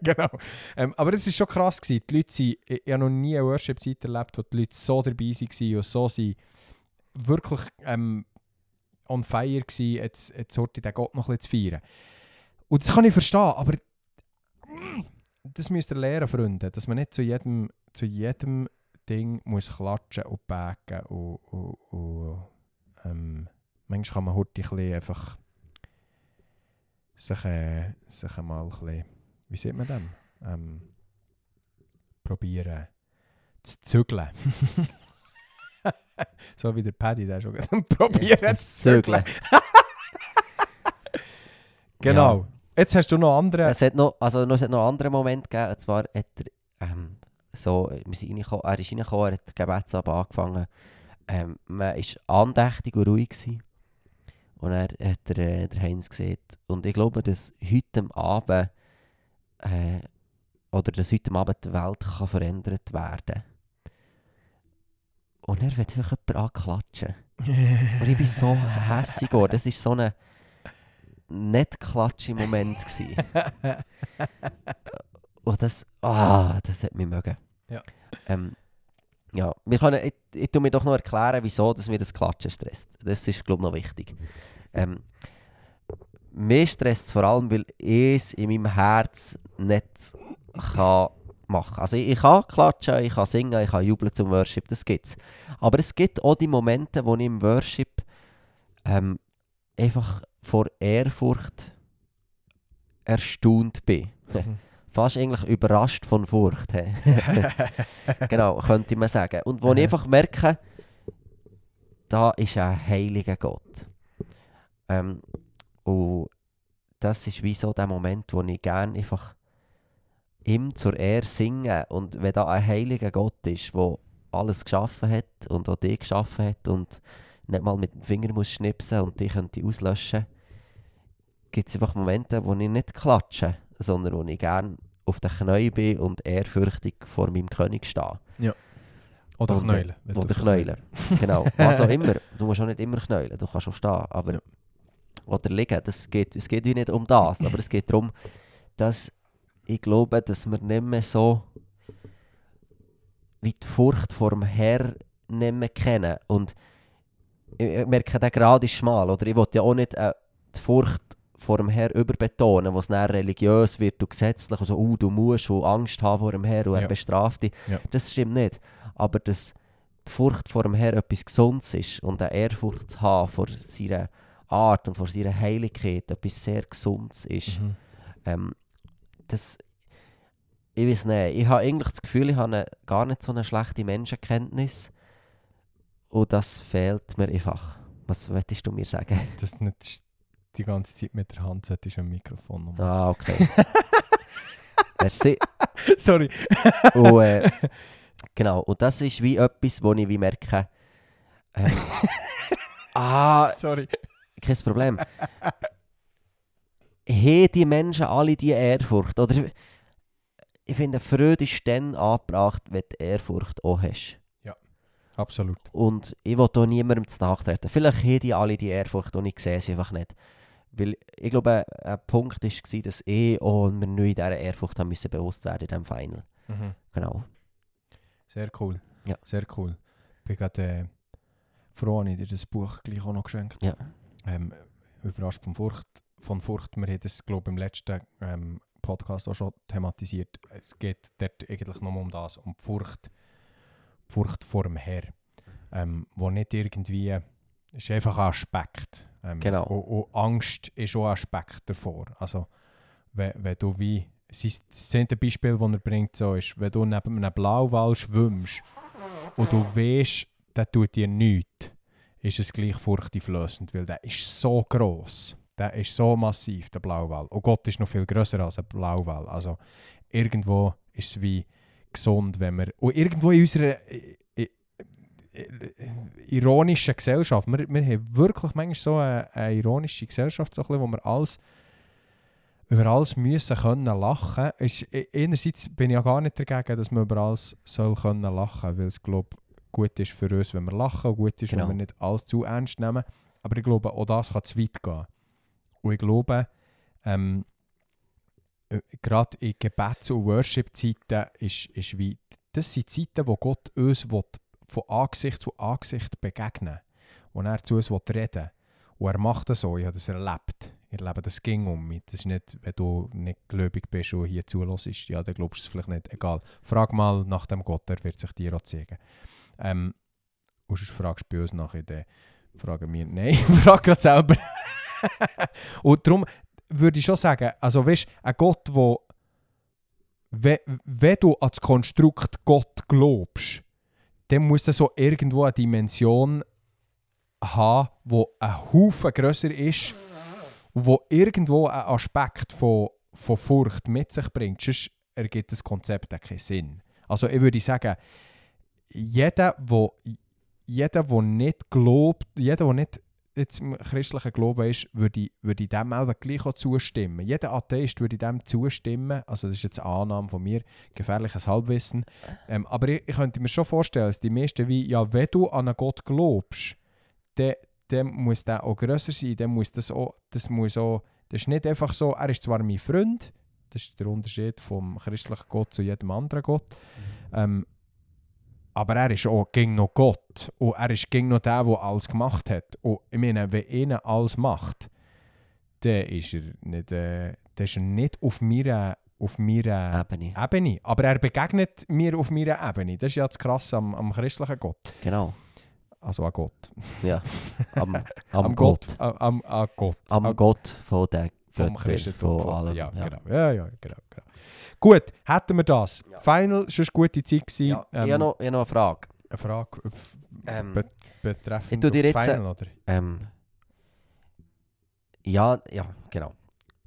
genau. Ähm, aber es war schon krass. Gewesen. Die Leute sind, ich, ich habe noch nie eine Worship-Zeit erlebt, wo die Leute so dabei waren und so sind wirklich ähm, on fire waren, jetzt, jetzt sollte den Gott noch ein zu feiern. Und das kann ich verstehen, aber das müsst ihr lernen, Freunde, dass man nicht zu jedem, zu jedem Ding muss klatschen und backen und, und, und ähm, manchmal kann man heute ein einfach sich, äh, sich einmal ein bisschen, wie sieht man das? Ähm, probieren zu zügeln. (laughs) (laughs) so wie der Paddy, der schon probieren zu zügeln. (laughs) Genau. Jetzt hast du noch andere. Es hat noch, also, noch- es hat noch einen anderen Moment gegeben, und zwar hat er, ähm, so, wir sind reingekommen, er ist reingekommen, er hat den Gebetsabend angefangen. Ähm, man war andächtig und ruhig. Gewesen. Und er hat der, äh, der Heinz gesagt, und ich glaube, dass heute Abend äh, oder dass heute Abend die Welt kann verändert werden Und er wird einfach jemand anklatschen. Und ich bin so hässig geworden. Das war so ein nicht klatschi Moment. (laughs) Und das, ah, das hat mich mögen. Ja. Ähm, ja, wir können, ich, ich tue mir doch noch erklären, wieso dass mir das Klatschen stresst. Das ist, glaube ich, noch wichtig. Ähm, mir stresst es vor allem, weil ich es in meinem Herz nicht kann machen Also ich, ich kann klatschen, ich kann singen, ich kann jubeln zum Worship, das gibt es. Aber es gibt auch die Momente, wo ich im Worship ähm, einfach vor Ehrfurcht erstaunt bin. Mhm. (laughs) Fast eigentlich überrascht von Furcht. (laughs) genau, könnte man sagen. Und wo ich einfach merke, da ist ein heiliger Gott. Ähm, und das ist wie so der Moment, wo ich gerne einfach ihm zur Ehre singe. Und wenn da ein heiliger Gott ist, der alles geschaffen hat und auch dich geschaffen hat und nicht mal mit dem Finger muss schnipsen und dich könnte auslöschen, gibt es einfach Momente, wo ich nicht klatsche, sondern wo ich gerne auf den Knien bin und ehrfürchtig vor meinem König stehe. Oder Und, äh, knäulen. Oder knäulen. genau. Was auch (laughs) immer. Du musst auch nicht immer knäulen, du kannst auch stehen. Aber, Ja. Oder liegen. Das geht, es geht wie nicht um das, aber es geht darum, dass ich glaube, dass wir nicht mehr so wie die Furcht vor dem Herr nicht mehr kennen. Und ich merke, der Grad ist schmal. Oder ich will ja auch nicht äh, die Furcht vor dem Herr überbetonen, was dann religiös wird und gesetzlich und so, uh, du musst und Angst haben vor dem Herr und er Ja. bestraft dich. Ja. Das stimmt nicht. Aber dass die Furcht vor dem Herr etwas Gesundes ist und eine Ehrfurcht zu haben vor seiner Art und vor seiner Heiligkeit etwas sehr Gesundes ist, Mhm. ähm, das, ich weiß nicht, ich habe eigentlich das Gefühl, ich habe gar nicht so eine schlechte Menschenkenntnis und das fehlt mir einfach. Was möchtest du mir sagen? (laughs) Dass du nicht die ganze Zeit mit der Hand solltest am Mikrofon um. Ah, okay. (laughs) Merci. Sorry. Und, äh, (laughs) genau, und das ist wie etwas, wo ich wie merke, ähm, ah, Sorry. kein Problem. Haben die Menschen alle diese Ehrfurcht? Oder ich finde, Freude ist dann angebracht, wenn du Ehrfurcht auch hast. Absolut. Und ich will hier niemandem zu nachtreten. Vielleicht haben die alle die Ehrfurcht und ich sehe sie einfach nicht. Weil ich glaube, ein Punkt war, dass ich und wir neu dieser Ehrfurcht haben müssen bewusst werden in diesem Final. Mhm. Genau. Sehr cool. Ja. Sehr cool. Ich bin gerade äh, froh, habe ich dir das Buch gleich auch noch geschenkt. Ja. Ähm, überrascht von Furcht. Von Furcht, wir haben das, glaube ich, im letzten ähm, Podcast auch schon thematisiert. Es geht dort eigentlich nur um das, um die Furcht, die Furcht vor dem Herr. Ähm, wo nicht irgendwie, ist einfach ein Aspekt. Ähm, Genau. Und, und Angst ist auch ein Aspekt davor. Also, wenn, wenn du wie, sein das zehnte Beispiel, das er bringt, so ist, wenn du neben einem Blauwal schwimmst und du weißt, der tut dir nichts, ist es gleich furchteinflößend, weil der ist so gross, der ist so massiv, der Blauwal. Und Gott ist noch viel grösser als ein Blauwal. Also irgendwo ist es wie gesund, wenn wir... Und irgendwo in unserer äh, äh, äh, ironischen Gesellschaft, wir, wir haben wirklich manchmal so eine, eine ironische Gesellschaft, so ein bisschen, wo wir alles über alles müssen können lachen. Ist, e- einerseits bin ich ja gar nicht dagegen, dass man über alles soll können lachen, weil es glaube gut ist für uns, wenn wir lachen und gut ist, Genau. wenn wir nicht alles zu ernst nehmen. Aber ich glaube, auch das kann zu weit gehen. Und ich glaube, ähm, äh, gerade in Gebets- und Worship-Zeiten ist, ist wie, das sind Zeiten, wo Gott uns will, von Angesicht zu Angesicht begegnen wo er zu uns will reden Und er macht das so, ich habe das erlebt. Ich erlebe das ging um mich. Das ist nicht, wenn du nicht gläubig bist und hier zulässt, ja, dann glaubst du es vielleicht nicht. Egal. Frag mal nach dem Gott, er wird sich dir auch zeigen. Ähm, und sonst fragst du bei uns nachher, dann fragen wir, nein, (laughs) frag gerade selber. (laughs) und darum würde ich schon sagen, also weißt du, ein Gott, wo wenn, wenn du das Konstrukt Gott glaubst, dann muss es so irgendwo eine Dimension haben, wo ein Haufen grösser ist und wo irgendwo ein Aspekt von, von Furcht mit sich bringt. Sonst ergibt das Konzept keinen Sinn. Also ich würde sagen, jeder, wo jeder, der nicht glaubt, jeder, der nicht jetzt im christlichen Glauben ist, würde ich, würde ich dem auch gleich auch zustimmen. Jeder Atheist würde dem zustimmen. Also das ist jetzt eine Annahme von mir, gefährliches Halbwissen. Ähm, aber ich, ich könnte mir schon vorstellen, dass die meisten wie, ja, wenn du an einen Gott glaubst, dann, dann muss der auch grösser sein. Dann muss das auch, das muss auch, das ist nicht einfach so, er ist zwar mein Freund, das ist der Unterschied vom christlichen Gott zu jedem anderen Gott, ähm, aber er ist auch gegen noch Gott. Und er ist gegen noch der, der alles gemacht hat. Und ich meine, wenn einer alles macht, dann ist er nicht, äh, dann ist er nicht auf meiner, auf meiner Ebene. Ebene. Aber er begegnet mir auf meiner Ebene. Das ist ja das Krasse am, am christlichen Gott. Genau. Also an Gott. Ja. Am, (laughs) am, Am Gott. Am, am, an Gott. Am An- Gott von den vom von allem. ja, ja. Genau. Ja, ja, genau, genau. Gut, hätten wir das. Ja. Final, schon eine gute Zeit gewesen. Ja, Ähm, ich habe noch, ich noch eine Frage. eine Frage äh, Ähm, bet betreffend ich dir jetzt, Final, oder? Ähm, ja, ja, genau.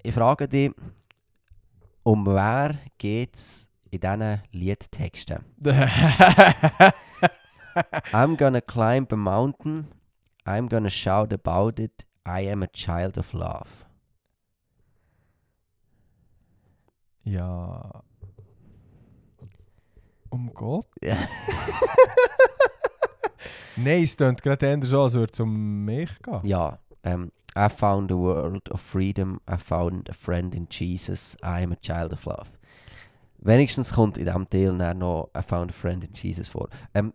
Ich frage dich, um wer geht es in diesen Liedtexten? (laughs) I'm gonna climb a mountain, I'm gonna shout about it, I am a child of love. Ja. Um Gott? (laughs) Nein, es klingt gerade eher so, als würde es um mich gehen. Ja, ähm, I found a world of freedom, I found a friend in Jesus, I am a child of love. Wenigstens kommt in diesem Teil noch I found a friend in Jesus vor. Ähm,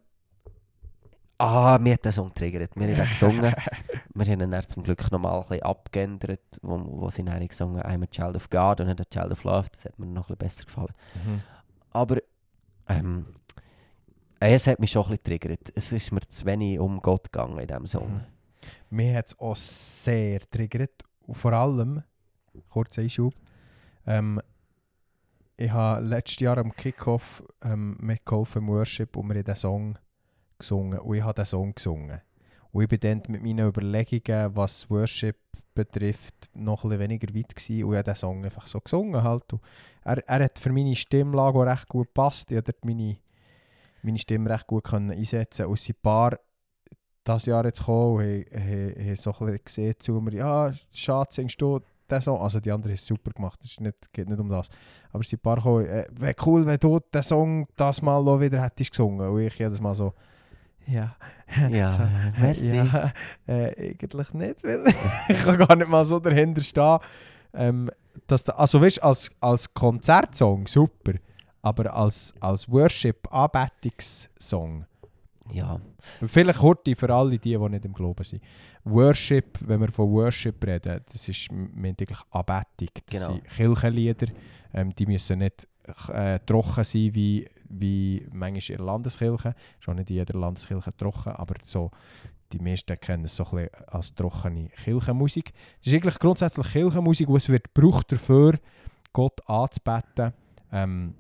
ah, mir hat der Song triggert. Wir haben ihn gesungen. (laughs) Wir haben ihn dann zum Glück nochmal ein bisschen abgeändert, wo, wo sie dann gesungen I'm a child of God und nicht a child of love. Das hat mir noch ein bisschen besser gefallen. Mhm. Aber ähm, äh, es hat mich schon ein bisschen triggert. Es ist mir zu wenig um Gott gegangen in diesem Song. Mhm. Mir hat es auch sehr triggert. Und vor allem, kurzer Einschub, ähm, ich habe letztes Jahr am Kickoff ähm, mitgeholfen im Worship und wir haben diesen Song gesungen. Und ich habe diesen Song gesungen. Und ich bin dann mit meinen Überlegungen, was Worship betrifft, noch ein weniger weit gewesen. Und ich habe diesen Song einfach so gesungen. Halt. Er, er hat für meine Stimmlage auch recht gut gepasst. Ich konnte meine, meine Stimme recht gut können einsetzen Und ein paar das Jahr jetzt gekommen und haben- so ein bisschen gesehen zu mir, ja, schade, singst du den Song? Also die anderen haben es super gemacht, es nicht, geht nicht um das. Aber es sind ein paar gekommen, äh, wäre cool, wenn du den Song das Mal auch wieder hättest gesungen. Und ich jedes Mal so, ja. (laughs) Ja, so, merci. Ja, äh, eigentlich nicht, weil (laughs) ich kann gar nicht mal so dahinter stehen. Ähm, dass da, also weißt, als, als Konzertsong super, aber als, als Worship-Anbetungssong Ja, Vielleicht heute für alle die, die nicht im Glauben sind. Worship, wenn wir von Worship reden, das ist eigentlich Anbetung. Das Genau. sind Kirchenlieder. Ähm, die müssen nicht äh, trocken sein wie, wie manchmal in der Landeskirche. Schon nicht in jeder Landeskirche trocken, aber so, die meisten kennen es so ein bisschen als trockene Kirchenmusik. Das ist eigentlich grundsätzlich Kirchenmusik, die es wird gebraucht dafür, Gott anzubeten, ähm,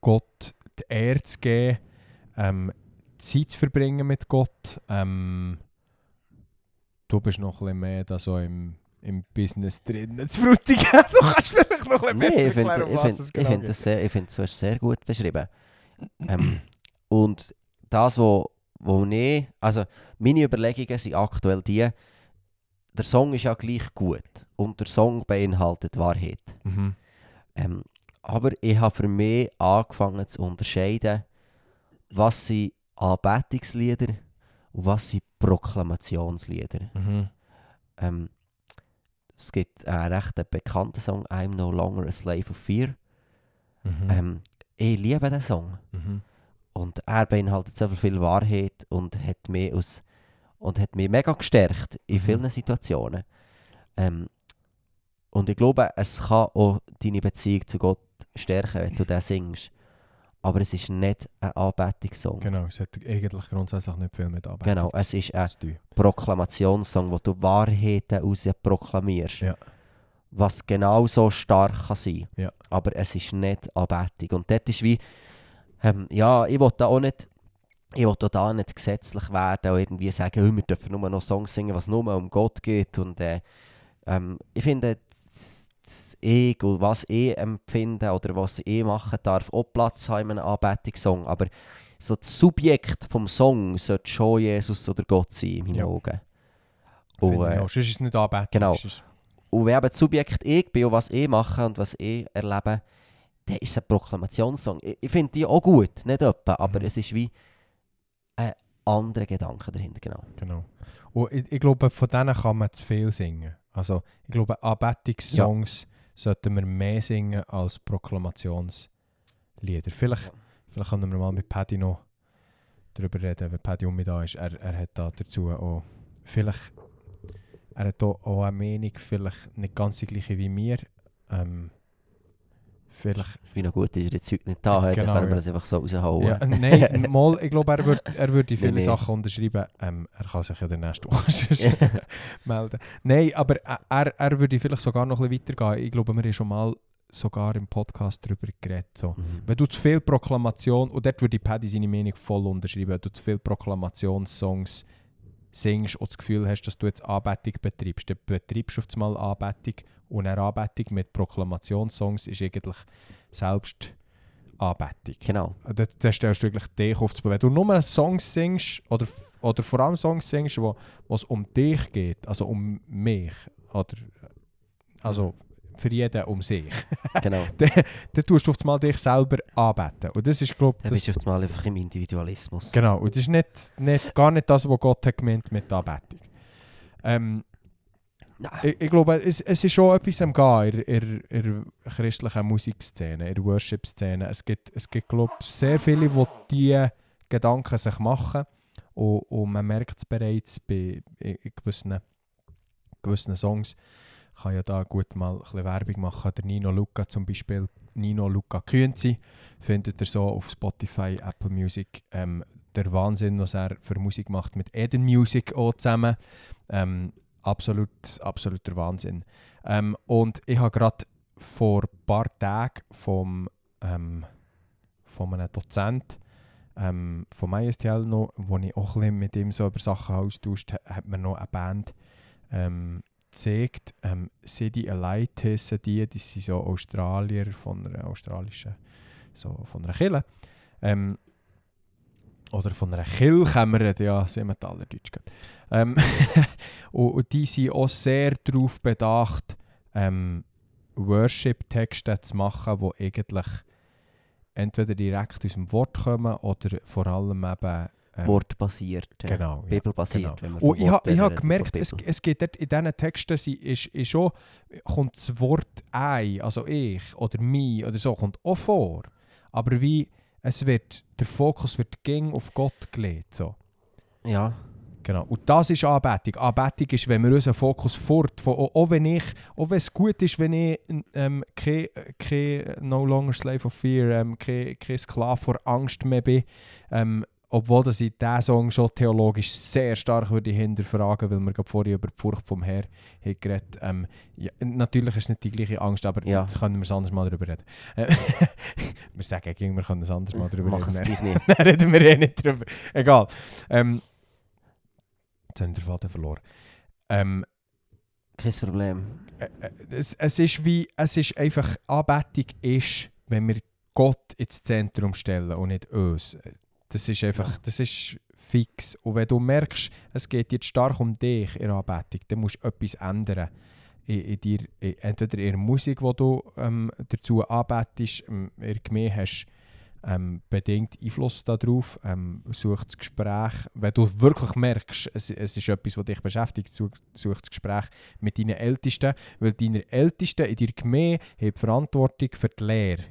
Gott die Ehre zu geben, ähm, Zeit zu verbringen mit Gott. Ähm, du bist noch ein bisschen mehr da so im, im Business drin. Zu Frutigen. Du kannst vielleicht noch ein bisschen nee, besser ich finde erklären, um ich was find, es ich genau find geht. das sehr, ich find, du hast sehr gut beschrieben. ähm, und das, wo, wo ich, also meine Überlegungen sind aktuell die, der Song ist ja gleich gut und der Song beinhaltet Wahrheit. Mhm. Ähm, aber ich habe für mich angefangen zu unterscheiden, was sind Anbetungslieder und was sind Proklamationslieder. Mhm. Ähm, es gibt einen recht bekannten Song, I'm No Longer a Slave of Fear. Mhm. Ähm, ich liebe den Song. Mhm. Und er beinhaltet so viel Wahrheit und hat mich, aus, und hat mich mega gestärkt in Mhm. vielen Situationen. Ähm, und ich glaube, es kann auch deine Beziehung zu Gott stärken, wenn du den singst. Aber es ist nicht ein Anbetungssong. Genau, es hat eigentlich grundsätzlich nicht viel mit Arbeit Genau, es ist ein. Proklamationssong, wo du Wahrheiten raus proklamierst. Ja. Was genau so stark kann sein. Ja. Aber es ist nicht Anbetung. Und dort ist wie, ähm, ja, ich will da auch nicht, ich will da nicht gesetzlich werden und irgendwie sagen, oh, wir dürfen nur noch Songs singen, was nur um Gott geht. Und äh, ähm, ich finde, das- Ich und was ich empfinde oder was ich machen darf, auch Platz haben in einem Anbetungssong. Aber so das Subjekt vom Song sollte schon Jesus oder Gott sein, in meinen Ja. Augen. Und, äh. Sonst ist es nicht Anbetung. genau. Und wenn eben das Subjekt ich bin und was ich mache und was ich erlebe, dann ist es ein Proklamationssong. Ich, ich finde die auch gut, nicht etwa, aber Mhm. es ist wie ein anderer Gedanke dahinter, genau. Genau. Und ich, ich glaube, von denen kann man zu viel singen. Also, ich glaube, Anbetungssongs sollten wir mehr singen als Proklamationslieder. Vielleicht, Ja. vielleicht können wir mal mit Paddy noch darüber reden, wenn Paddy um mich da ist. Er, er hat da dazu auch, vielleicht, er hat auch eine Meinung, vielleicht nicht ganz die gleiche wie mir. Ähm, vielleicht Wie noch gut ist er jetzt heute nicht da, dann genau, können wir ja. das einfach so raushauen. Ja, nein, (laughs) mal, ich glaube, er würde er würd viele Nee. Sachen unterschreiben. Ähm, er kann sich ja der nächste Woche melden. Nein, aber er, er würde vielleicht sogar noch ein bisschen weitergehen. Ich glaube, wir haben schon mal sogar im Podcast darüber geredet. So. Mhm. Wenn du zu viel Proklamation, und dort würde Paddy seine Meinung voll unterschreiben, wenn du zu viel Proklamationssongs singst und das Gefühl hast, dass du jetzt Anbetung betreibst, dann betreibst du auf einmal Anbetung und eine Anbetung mit Proklamationssongs ist eigentlich selbst Anbetung. Genau. Da, da stellst du wirklich dich auf das Wenn du nur Songs singst, oder, oder vor allem Songs singst, wo es um dich geht, also um mich, oder also für jeden um sich, (laughs) genau. dann tust du auf einmal dich selber anbeten. Und das ist, glaube Dann bist du auf einmal einfach im Individualismus. genau, und das ist nicht, nicht, gar nicht das, was Gott hat gemeint mit Anbetung. Ähm, ich, ich glaube, es, es ist schon etwas am Gehen in, in, in der christlichen Musikszene, in der Worship-Szene. Es gibt, es gibt glaube ich, sehr viele, die diese Gedanken sich machen. Und, und man merkt es bereits bei in gewissen, gewissen Songs. Kann ja da gut mal ein Werbung machen. Der Nino Luca zum Beispiel, Nino Luca Künzi, findet ihr so auf Spotify, Apple Music. Ähm, der Wahnsinn, was er für Musik macht mit Eden Music auch zusammen. Ähm, absolut, absoluter Wahnsinn. Ähm, und ich habe gerade vor ein paar Tagen vom, ähm, von einem Dozent ähm, vom ISTL noch, wo ich auch ein mit ihm so über Sachen austauscht, ha- hat mir noch eine Band ähm, gezeigt. Ähm, City Alight heissen die, die sind so Australier von einer australischen, so von einer Kille. Ähm, oder von einer Kirche, haben wir reden, ja, Seemetaller Deutsch gehabt. Ähm, (laughs) und, und die sind auch sehr darauf bedacht, ähm, Worship-Texte zu machen, die eigentlich entweder direkt aus dem Wort kommen oder vor allem eben... ähm, Wortbasiert. ja. Genau, ja, Bibelbasiert. genau. Und ich habe ha reden, gemerkt, es, es geht dort in diesen Texten, sie ist, ist schon, kommt das Wort «ei», also «ich» oder «mi» oder so, kommt auch vor. Aber wie es wird, der Fokus wird ging auf Gott gelegt. So. Ja, Genau. Und das ist Anbetung. Anbetung ist, wenn wir unseren Fokus fort, von, auch, auch wenn ich, auch wenn es gut ist, wenn ich ähm, kein, kein No Longer Slave of Fear, ähm, kein, kein Sklave vor Angst mehr bin, ähm, obwohl dass ich diesen Song schon theologisch sehr stark würde hinterfragen, weil wir gerade vorhin über die Furcht vom Herr geredet ähm, ja, Natürlich ist es nicht die gleiche Angst, aber Ja. jetzt können wir es anders mal darüber reden. Äh, (laughs) wir sagen, gegen, wir können es anders mal darüber mach reden. gleich (laughs) nicht. Dann reden wir eh nicht drüber. Egal. Ähm, jetzt den Faden verloren. Ähm, Kein Problem. äh, äh, es, es ist wie, es ist einfach, Anbetung ist, wenn wir Gott ins Zentrum stellen und nicht uns. Das ist einfach, das ist fix. Und wenn du merkst, es geht jetzt stark um dich in der Anbetung, dann musst du etwas ändern. In, in dir, in, entweder in der Musik, die du ähm, dazu anbetest, ähm, irgendwie hast ähm, bedingt Einfluss darauf. Ähm, such das Gespräch. Wenn du wirklich merkst, es, es ist etwas, was dich beschäftigt, such, such das Gespräch mit deinen Ältesten, weil deine Ältesten in deiner Gemeinde haben die Verantwortung für die Lehre.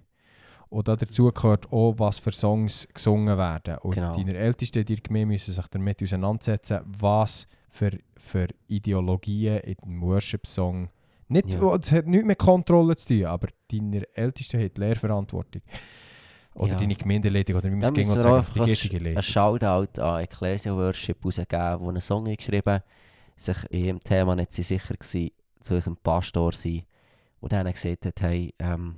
Und da dazu gehört auch, was für Songs gesungen werden. Und Genau. deine Ältesten in deiner Gemeinde müssen sich damit auseinandersetzen, was für, für Ideologien in dem Worship-Song nicht, Ja. Es hat nichts mit Kontrolle zu tun, aber deine Ältesten haben die Lehrverantwortung. Oder Ja. deine Gemeindeleitung, oder wie man es ging und einfach die ein- geistige Ein Leitung. Shoutout an Ecclesia Worship rausgegeben, der einen Song hat geschrieben sich in ihrem Thema nicht sicher gewesen, zu unserem Pastor sein, der dann gesagt hat, hey, ähm,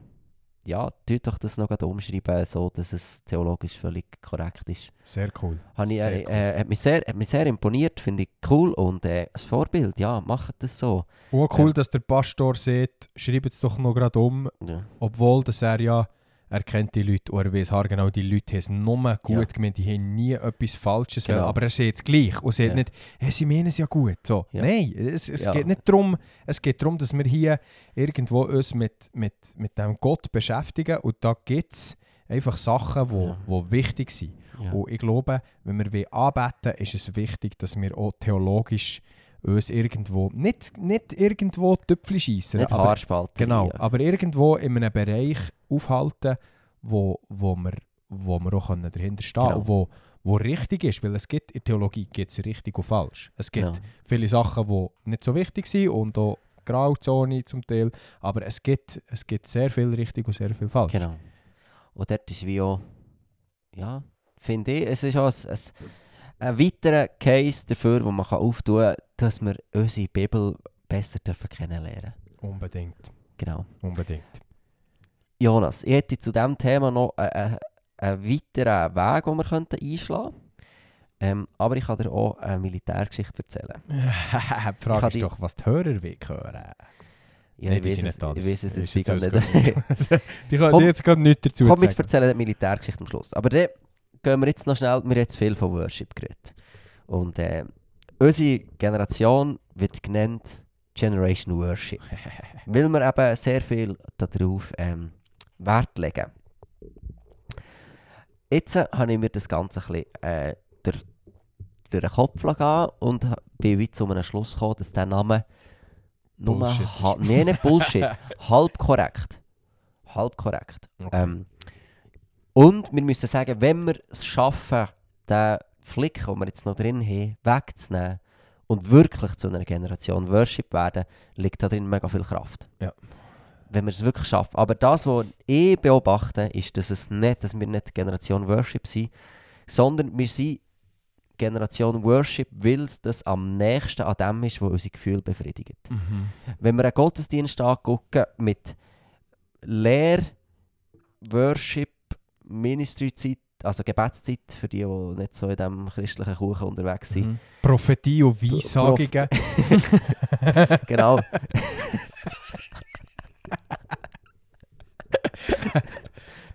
ja, tut doch das noch gerade umschreiben, so dass es theologisch völlig korrekt ist. Sehr cool. Habe ich, Sehr äh, cool. äh, hat, mich sehr, hat mich sehr imponiert, finde ich cool und äh, ein Vorbild, ja, macht das so. Und auch cool, Ja. dass der Pastor sagt, schreibt es doch noch gerade um, Ja, obwohl dass er ja er kennt die Leute und er weiß genau, die Leute haben es nur gut Ja. gemeint, die haben nie etwas Falsches Genau. wollen, aber er sieht es gleich und sagt Ja. nicht, hey, sie meinen es ja gut. So. Ja. Nein, es, es Ja. geht nicht darum, es geht darum, dass wir hier irgendwo uns mit, mit, mit dem Gott beschäftigen und da gibt es einfach Sachen, die wo, wo wichtig sind. Und ich glaube, wenn wir wollen anbeten ist es wichtig, dass wir auch theologisch uns irgendwo, nicht, nicht irgendwo Töpfel schiessen, Nicht aber, Haarspalten. genau, ja. aber irgendwo in einem Bereich aufhalten, wo, wo, wir, wo wir auch können dahinter stehen Genau. und wo, wo richtig ist, weil es gibt in der Theologie gibt's richtig und falsch. Es gibt Genau. viele Sachen, die nicht so wichtig sind und auch Grauzone zum Teil, aber es gibt, es gibt sehr viel richtig und sehr viel falsch. Genau. Und dort ist wie auch, ja, finde ich, es ist auch ein, ein, ein weiterer Case dafür, wo man auftun kann, dass wir unsere Bibel besser dürfen kennenlernen Unbedingt, Genau. unbedingt. Jonas, ich hätte zu diesem Thema noch einen, einen weiteren Weg, den wir könnten einschlagen könnten. Ähm, aber ich kann dir auch eine Militärgeschichte erzählen. (laughs) die Frage ist die- doch, was die Hörer will hören. Ja, Nee, ich weiß es, ich weiß es jetzt gar uns (laughs) nicht. (laughs) Die können Komm- jetzt gerade nichts dazu Komm, sagen. erzählen die Militärgeschichte am Schluss. Aber dann gehen wir jetzt noch schnell, wir haben jetzt viel von Worship geredet. Und äh, unsere Generation wird genannt Generation Worship. (laughs) weil wir eben sehr viel darauf ähm, Wert legen. Jetzt äh, habe ich mir das Ganze ein bisschen äh, durch, durch den Kopf gehen und bin wie zu einem Schluss gekommen, dass der Name nur Bullshit ist. ha- nee, nicht Bullshit, (laughs) halb korrekt. Halb korrekt. Okay. Ähm, und wir müssen sagen, wenn wir es schaffen, den Flick, den wir jetzt noch drin haben, wegzunehmen und wirklich zu einer Generation Worship werden, liegt da drin mega viel Kraft. Ja. Wenn wir es wirklich schaffen. Aber das, was ich beobachte, ist, dass, es nicht, dass wir nicht Generation Worship sind, sondern wir sind Generation Worship, weil es das am nächsten an dem ist, was unsere Gefühle befriedigt Mhm. wenn wir einen Gottesdienst angucken mit Lehr, Worship, Ministry-Zeit, also Gebetszeit für die, die nicht so in diesem christlichen Kuchen unterwegs sind. Mhm. Prophetie und Weissagungen. (laughs) Genau.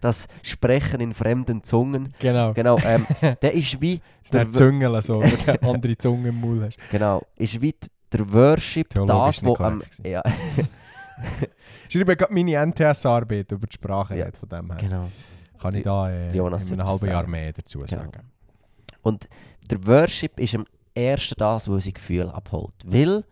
das Sprechen in fremden Zungen. genau. Genau, ähm, (laughs) der ist wie Der der, Züngeln so, wenn du andere Zunge im Maul hast. genau, ist wie der Worship, Theologisch das, wo am, ja, (laughs) schreibe gerade meine NTS-Arbeit über die Sprache Ja. von dem her. genau. Kann ich da äh, in einem halben Jahr mehr dazu Genau. sagen. Und der Worship ist am ersten das, was unser Gefühl abholt. Weil,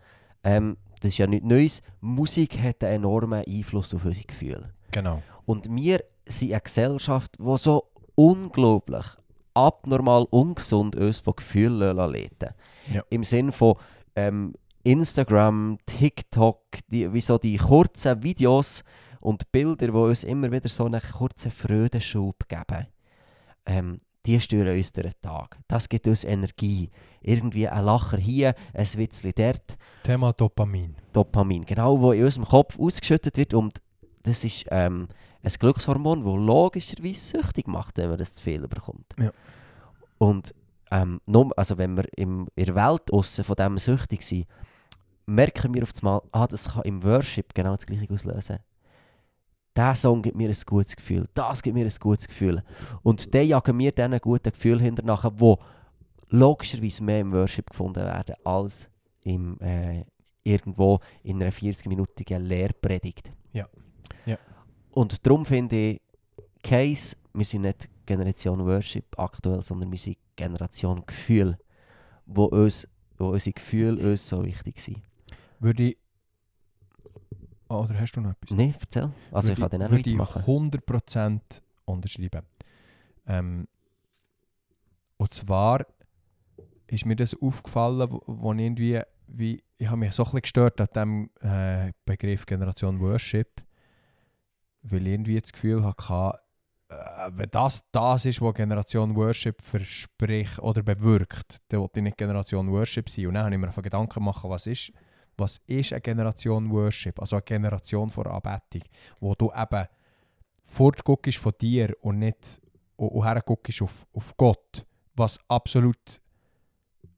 ähm, das ist ja nichts Neues, Musik hat einen enormen Einfluss auf unsere Gefühle. Genau. Und wir sind eine Gesellschaft, die so unglaublich abnormal ungesund uns von Gefühlen leiten Ja. Im Sinn von ähm, Instagram, TikTok, die, wie so die kurzen Videos und Bilder, die uns immer wieder so einen kurzen Freudenschub geben. Ähm, die stören uns durch den Tag. Das gibt uns Energie. Irgendwie ein Lacher hier, ein Witzchen dort. Thema Dopamin. Dopamin, genau, wo in unserem Kopf ausgeschüttet wird und das ist ähm, ein Glückshormon, das logischerweise süchtig macht, wenn man das zu viel bekommt. Ja. Und ähm, nur, also wenn wir im, in der Welt aussen von dem süchtig sind, merken wir auf einmal, ah, das kann im Worship genau das gleiche auslösen. Der Song gibt mir ein gutes Gefühl, das gibt mir ein gutes Gefühl. Und dann jagen wir diesen guten Gefühl hinterher, wo logischerweise mehr im Worship gefunden werden als im, äh, irgendwo in einer 40-minütigen Lehrpredigt. Ja. Ja. Und darum finde ich, Case, wir sind nicht Generation Worship aktuell, sondern wir sind Generation Gefühl, wo, uns, wo unsere Gefühle uns so wichtig sind. Würde ich... Oh, oder hast du noch etwas? Nein, erzähl. Also ich würde kann den auch würde ich weitermachen. 100% unterschreiben. Ähm, und zwar ist mir das aufgefallen, wo, wo ich irgendwie, wie, ich habe mich so ein bisschen gestört an dem äh, Begriff Generation Worship, weil ich irgendwie das Gefühl hatte, äh, wenn das das ist, was Generation Worship verspricht oder bewirkt, dann wollte ich nicht Generation Worship sein. Und dann habe ich mir einfach Gedanken gemacht, was ist, was ist eine Generation Worship, also eine Generation vor Anbetung, wo du eben fortguckst von dir und nicht und, und herguckst auf, auf Gott, was absolut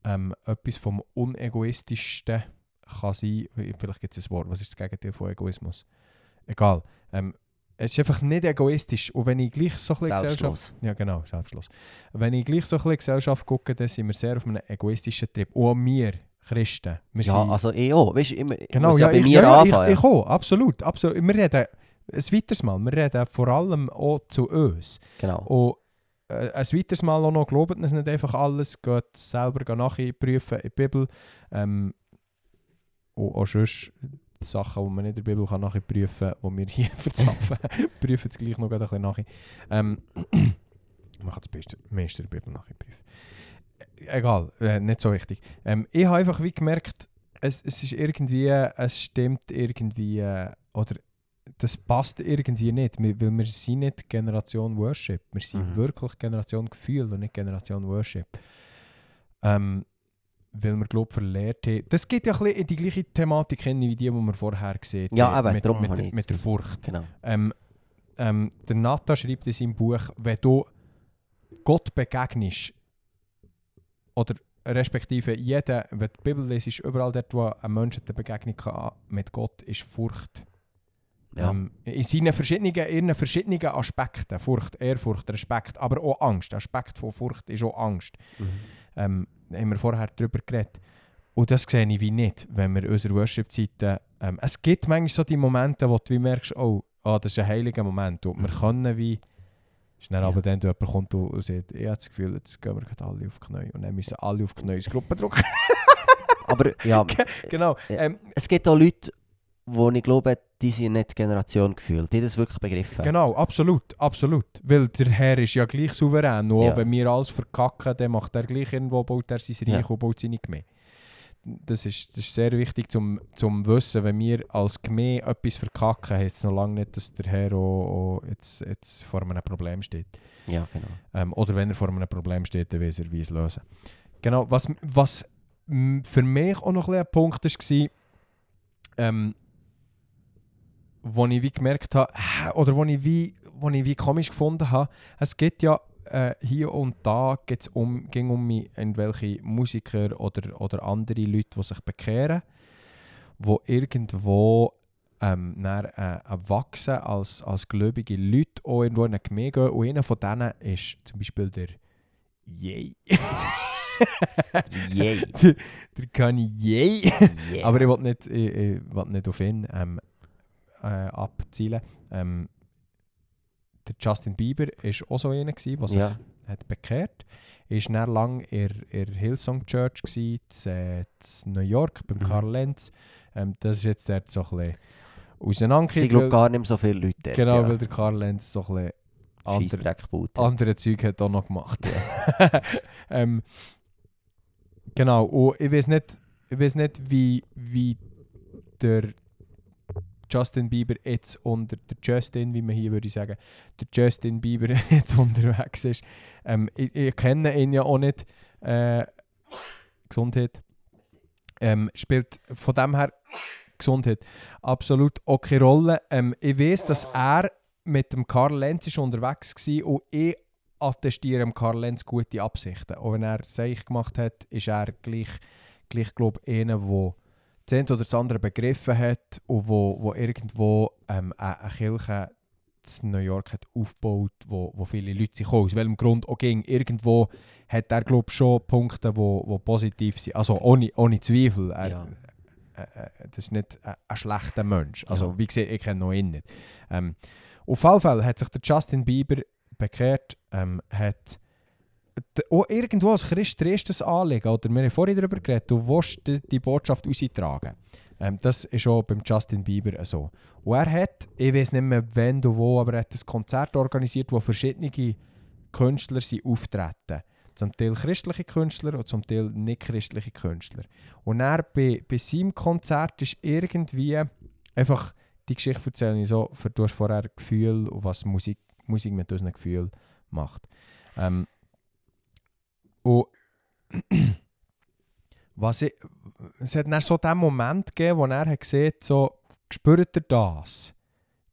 ähm, etwas vom unegoistischsten kann sein. Vielleicht gibt es ein Wort, was ist das Gegenteil von Egoismus? Egal. Ähm, es ist einfach nicht egoistisch. Und wenn ich gleich so ein bisschen Gesellschaft... Ja, genau, selbstlos. Wenn ich gleich so ein bisschen Gesellschaft gucke, dann sind wir sehr auf einem egoistischen Trip. Und auch wir, Christen. Wir Ja, sind, also ich auch. Weißt, immer, genau, ja, ja bei ich, mir ja, anfangen. ich, ich auch, absolut, absolut. Wir reden, ein weiteres Mal, wir reden vor allem auch zu uns. genau. Und äh, ein weiteres Mal auch noch, glaubt es nicht einfach alles, geht selber nachprüfen in der Bibel. Ähm, und auch sonst Sachen, die man nicht in der Bibel kann nachprüfen kann, die wir hier (laughs) verzapfen, (laughs) prüfen es gleich noch ein bisschen nach. Ähm, (clears throat) man kann das Beste, meiste in der Bibel nachprüfen. Egal, äh, nicht so wichtig. Ähm, ich habe einfach wie gemerkt, es, es ist irgendwie, es stimmt irgendwie, äh, oder das passt irgendwie nicht, wir- weil wir sind nicht Generation Worship, wir sind Mhm. wirklich Generation Gefühl und nicht Generation Worship. Ähm, weil wir glaube verlehrt haben. Das geht ja ein bisschen in die gleiche Thematik hin, wie die, die wir vorher gesehen Ja, haben, eben, mit, darum mit, habe der- mit der Furcht. genau. Ähm, ähm, der Nata schreibt in seinem Buch, wenn du Gott begegnest, oder respektive jeder, wenn die Bibel liest, ist überall dort, wo ein Mensch eine Begegnung kann mit Gott ist Furcht. Ja. Ähm, in seinen verschiedenen, ihren verschiedenen Aspekten, Furcht, Ehrfurcht, Respekt, aber auch Angst. Der Aspekt von Furcht ist auch Angst. Mhm. Ähm, da haben wir vorher darüber geredet. Und das sehe ich wie nicht, wenn wir unsere Worship-Zeiten... Ähm, es gibt manchmal so die Momente, wo du wie merkst, oh, ah, das ist ein heiliger Moment. Und wir können wie... Schnell Ja. aber dann, wenn jemand kommt und sagt, ich habe das Gefühl, jetzt gehen wir gerade alle auf die Knie. Und dann müssen alle auf die Knie ins Gruppe drücken. (laughs) Aber ja, (laughs) genau. Ähm, es gibt auch Leute, wo ich glaube, die sind nicht Generation gefühlt. Die das wirklich begriffen. Genau, absolut, absolut. Weil der Herr ist ja gleich souverän. Auch Ja. wenn wir alles verkacken, dann macht er gleich irgendwo, baut er sein Reich Ja. und baut seine Gemeinde. Das ist, das ist sehr wichtig zum, zum Wissen, wenn wir als Gemeinde etwas verkacken, heißt es noch lange nicht, dass der Herr auch, auch jetzt, jetzt vor einem Problem steht. Ja, genau. Ähm, oder wenn er vor einem Problem steht, dann weiß er, wie es lösen. Genau, was, was für mich auch noch ein, ein Punkt war, ähm, wo ich wie gemerkt habe, oder wo ich wie, wo ich wie komisch gefunden habe, es gibt ja äh, hier und da geht's um, ging um mich, irgendwelche Musiker oder, oder andere Leute, die sich bekehren, wo irgendwo ähm, dann, äh, wachsen als, als gläubige Leute auch irgendwo in eine Gemeinde gehen. Und einer von denen ist zum Beispiel der Yay. (laughs) Yay. (laughs) der Kanye Yay. Yeah. Aber ich will nicht, ich, ich will nicht auf ihn ähm, äh, abzielen. Ähm, der Justin Bieber war auch so einer, gewesen, der sich ja. hat bekehrt. Er war dann lang in der Hillsong Church gewesen, zu, äh, New York beim Mhm. Karl Lenz. Ähm, das ist jetzt dort so ein bisschen auseinandergegangen. glaube gar nicht mehr so viele Leute dort, Genau, ja. weil der Karl Lenz so ein bisschen andere, Zeug hat auch noch gemacht. (laughs) ähm, genau, und ich weiß nicht, ich weiß nicht wie, wie der Justin Bieber jetzt unter der Justin, wie man hier würde sagen, der Justin Bieber (laughs) jetzt unterwegs ist. Ähm, ich, ich kenne ihn ja auch nicht. Äh, Gesundheit. Ähm, spielt von dem her Gesundheit absolut keine Rolle. Ähm, ich weiß, dass er mit dem Karl Lenz ist unterwegs war und ich attestiere dem Karl Lenz gute Absichten. Auch wenn er sich gemacht hat, ist er gleich, gleich glaube ich, einer, der das eine oder das andere begriffen hat und wo, wo irgendwo ähm, eine, Kirche in New York hat aufgebaut, wo, wo viele Leute sich aus welchem Grund auch ging. Irgendwo hat er glaube schon Punkte, wo, wo positiv sind. Also ohne, ohne Zweifel. Er, Ja. äh, äh, das ist nicht ein, ein schlechter Mensch. Also Ja. wie gesagt, ich kenne noch ihn nicht. Ähm, auf jeden Fall hat sich der Justin Bieber bekehrt, ähm, hat auch irgendwo als Christ der erstes Anliegen, oder wir haben vorhin darüber geredet, du willst die, Botschaft austragen. Ähm, das ist auch beim Justin Bieber so. Und er hat, ich weiß nicht mehr wann und wo, aber er hat ein Konzert organisiert, wo verschiedene Künstler sind auftreten. Zum Teil christliche Künstler und zum Teil nicht christliche Künstler. Und er bei, bei seinem Konzert ist irgendwie einfach die Geschichte erzähle ich so, du hast vorher Gefühl was Musik, Musik mit unseren Gefühlen macht. Ähm, und (clears throat) was ich, es hat dann so den Moment gegeben, wo er hat gesehen so, spürt ihr das?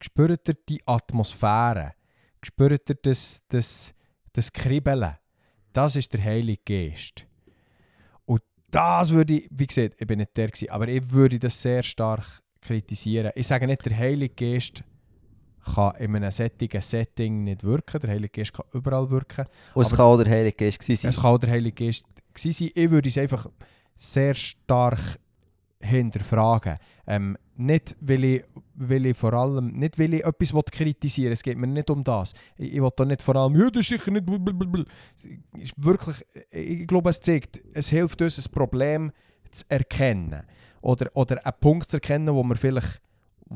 Spürt ihr die Atmosphäre? Spürt ihr das, das, das Kribbeln? Das ist der Heilige Geist. Und das würde ich, wie gesagt, ich bin nicht der gewesen, aber ich würde das sehr stark kritisieren. Ich sage nicht, der Heilige Geist kann in einem sättigen Setting nicht wirken. Der Heilige Geist kann überall wirken. Und es kann auch der Heilige Geist sein. Es kann auch der Heilige Geist sein. Ich würde es einfach sehr stark hinterfragen. Ähm, nicht, weil ich, weil ich vor allem, nicht weil ich etwas kritisieren will, es geht mir nicht um das. Ich, ich will da nicht vor allem, ja, das ist sicher nicht blablabla. Ist wirklich, ich glaube, es zeigt, es hilft uns, ein Problem zu erkennen. Oder, oder einen Punkt zu erkennen, wo wir vielleicht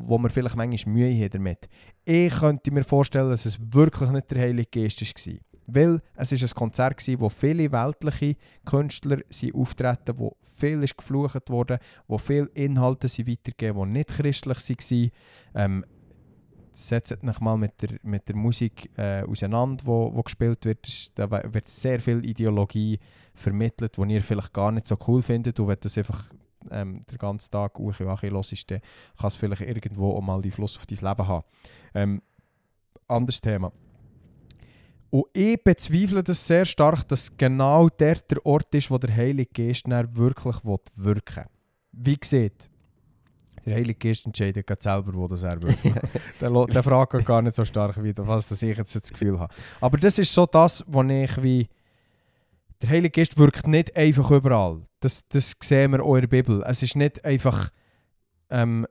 wo wir vielleicht manchmal Mühe haben damit. Ich könnte mir vorstellen, dass es wirklich nicht der Heilige Geist war. Weil es ist ein Konzert war, wo viele weltliche Künstler auftreten, wo viel ist geflucht wurde, wo viele Inhalte sind weitergegeben, die nicht christlich waren. Ähm, setzt euch mal mit der, mit der Musik äh, auseinander, wo, wo gespielt wird. Da wird sehr viel Ideologie vermittelt, die ihr vielleicht gar nicht so cool findet. Und das einfach ähm, den ganzen Tag Uchi Achi los ist, dann kann es vielleicht irgendwo auch mal Einfluss auf dein Leben haben. Ähm, anderes Thema. Und ich bezweifle das sehr stark, dass genau der der Ort ist, wo der Heilige Geist wirklich will wirken Wie gesagt, der Heilige Geist entscheidet gerade selber, wo das er wirkt. (laughs) der, der fragt gar nicht so stark, wie was das ich jetzt das Gefühl habe. Aber das ist so das, was ich wie... Der Heilige Geist wirkt nicht einfach überall. Das, das sehen wir auch in der Bibel. Es ist nicht einfach... Ähm,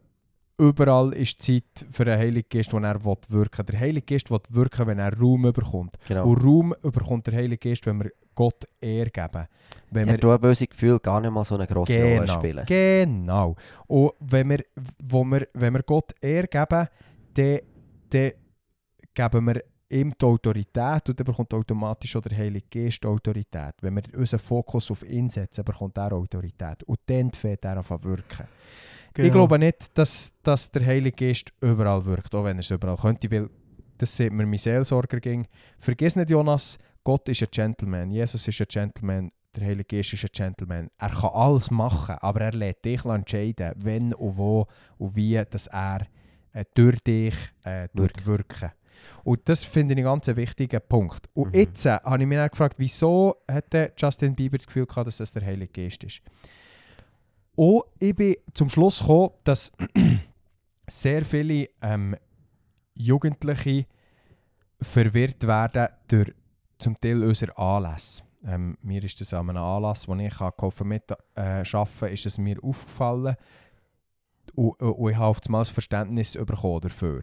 überall ist Zeit für den Heiligen Geist, wo er will wirken Der Heilige Geist will wirken, wenn er Raum überkommt. Genau. Und Raum überkommt der Heilige Geist, wenn wir Gott Ehre geben. Wenn Ja, wir böse Gefühl gar nicht mal so eine grosse Rolle spielen. genau. Und wenn wir, wo wir, wenn wir Gott Ehre geben, dann, dann geben wir ihm die Autorität und dann bekommt automatisch auch der Heilige Geist Autorität. Wenn wir unseren Fokus auf ihn setzen, bekommt er Autorität. Und dann fängt er an zu wirken. Genau. Ich glaube nicht, dass, dass der Heilige Geist überall wirkt, auch wenn er es überall könnte, weil das sieht mir mein Seelsorger ging. Vergiss nicht, Jonas, Gott ist ein Gentleman, Jesus ist ein Gentleman, der Heilige Geist ist ein Gentleman. Er kann alles machen, aber er lässt dich entscheiden, wenn und wo und wie, dass er äh, durch dich äh, Wirkt. Und das finde ich einen ganz wichtigen Punkt. Und Mhm. jetzt äh, habe ich mich gefragt, wieso hat der Justin Bieber das Gefühl gehabt, dass das der Heilige Geist ist. Und ich bin zum Schluss gekommen, dass (clears throat) sehr viele ähm, Jugendliche verwirrt werden durch zum Teil unsere Anlässe. Ähm, mir ist das an einem Anlass, wo ich geholfen mit äh, arbeiten, ist es mir aufgefallen und, und und ich habe auf einmal Verständnis bekommen dafür.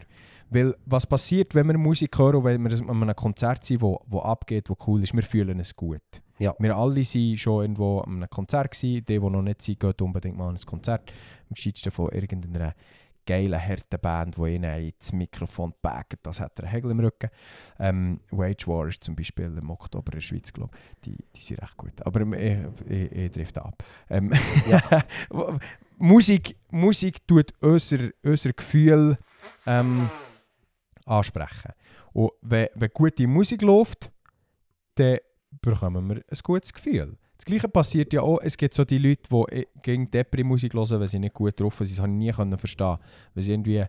Weil was passiert, wenn wir Musik hören und wenn wir an einem Konzert sind, wo, wo abgeht, wo cool ist, wir fühlen es gut. Ja. Wir alle waren schon irgendwo an einem Konzert gewesen. Die, die noch nicht sind, gehen unbedingt mal an ein Konzert. Am gescheitsten von irgendeiner geilen, harten Band, die ihnen ins Mikrofon packt. Das hat einen Hegel im Rücken. Ähm, Wage War ist zum Beispiel im Oktober in der Schweiz, glaube ich. Die, die sind recht gut. Aber ich, ich, ich drifte ab. Ähm, (laughs) Musik, Musik tut unser, unser Gefühl ähm, ansprechen. Und wenn, wenn gute Musik läuft, dann bekommen wir ein gutes Gefühl. Das Gleiche passiert ja auch, es gibt so die Leute, die gegen Depri-Musik hören, wenn sie nicht gut drauf sind. Das habe ich nie verstehen. Weil sie irgendwie,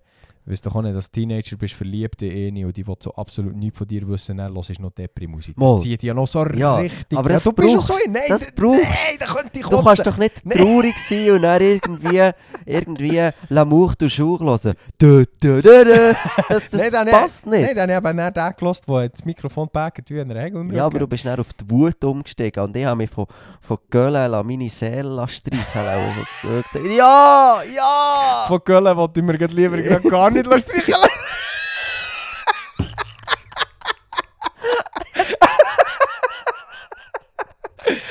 weißt du auch nicht, als Teenager bist verliebt in eine und die will so absolut nichts von dir wissen, dann hörst du noch Depri-Musik. Mal. Das zieht ja noch so Ja, richtig. aber das du bist schon braucht- so in, nein, das d- braucht- nein, da könnte ich Du kotzen. kannst doch nicht Nee. traurig sein und dann irgendwie, irgendwie L'amour du Jour hören. Dö, dö, dö, dö. Das, das dann- passt nicht. Nein, dann habe ich eben den gehört, der das Mikrofon packt wie ein Regel Ja, aber du bist dann auf die Wut umgestiegen und ich habe mich von, von Gölen la meine Seele streicheln lassen. Und so gesagt, Ja, ja! Von Köln wollte ich mir grad lieber grad (laughs) gar nicht streicheln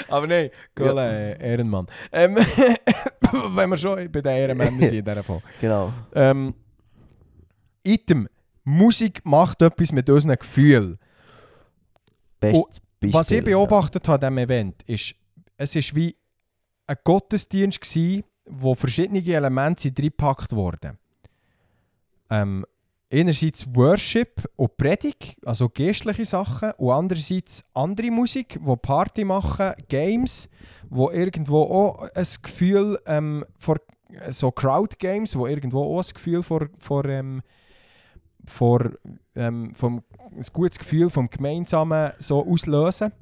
Aber nein, Köln, äh, Ehrenmann. Ähm, wenn (laughs) wir schon bei den Ehrenmännern sind (laughs) in dieser Folge. Genau. Ähm, Item. Musik macht etwas mit unseren Gefühlen. Bestes Beispiel. Was ich beobachtet habe an diesem Event, ist, es ist wie ein Gottesdienst gsi, wo verschiedene Elemente reingepackt wurden. Ähm, einerseits Worship und Predigt, also geistliche Sachen, und andererseits andere Musik, wo Party machen, Games, wo irgendwo auch ein Gefühl ähm, vor so Crowd Games, wo irgendwo auch ein Gefühl vor, vor, ähm, vor ähm, vom, ein gutes Gefühl vom Gemeinsamen so auslösen.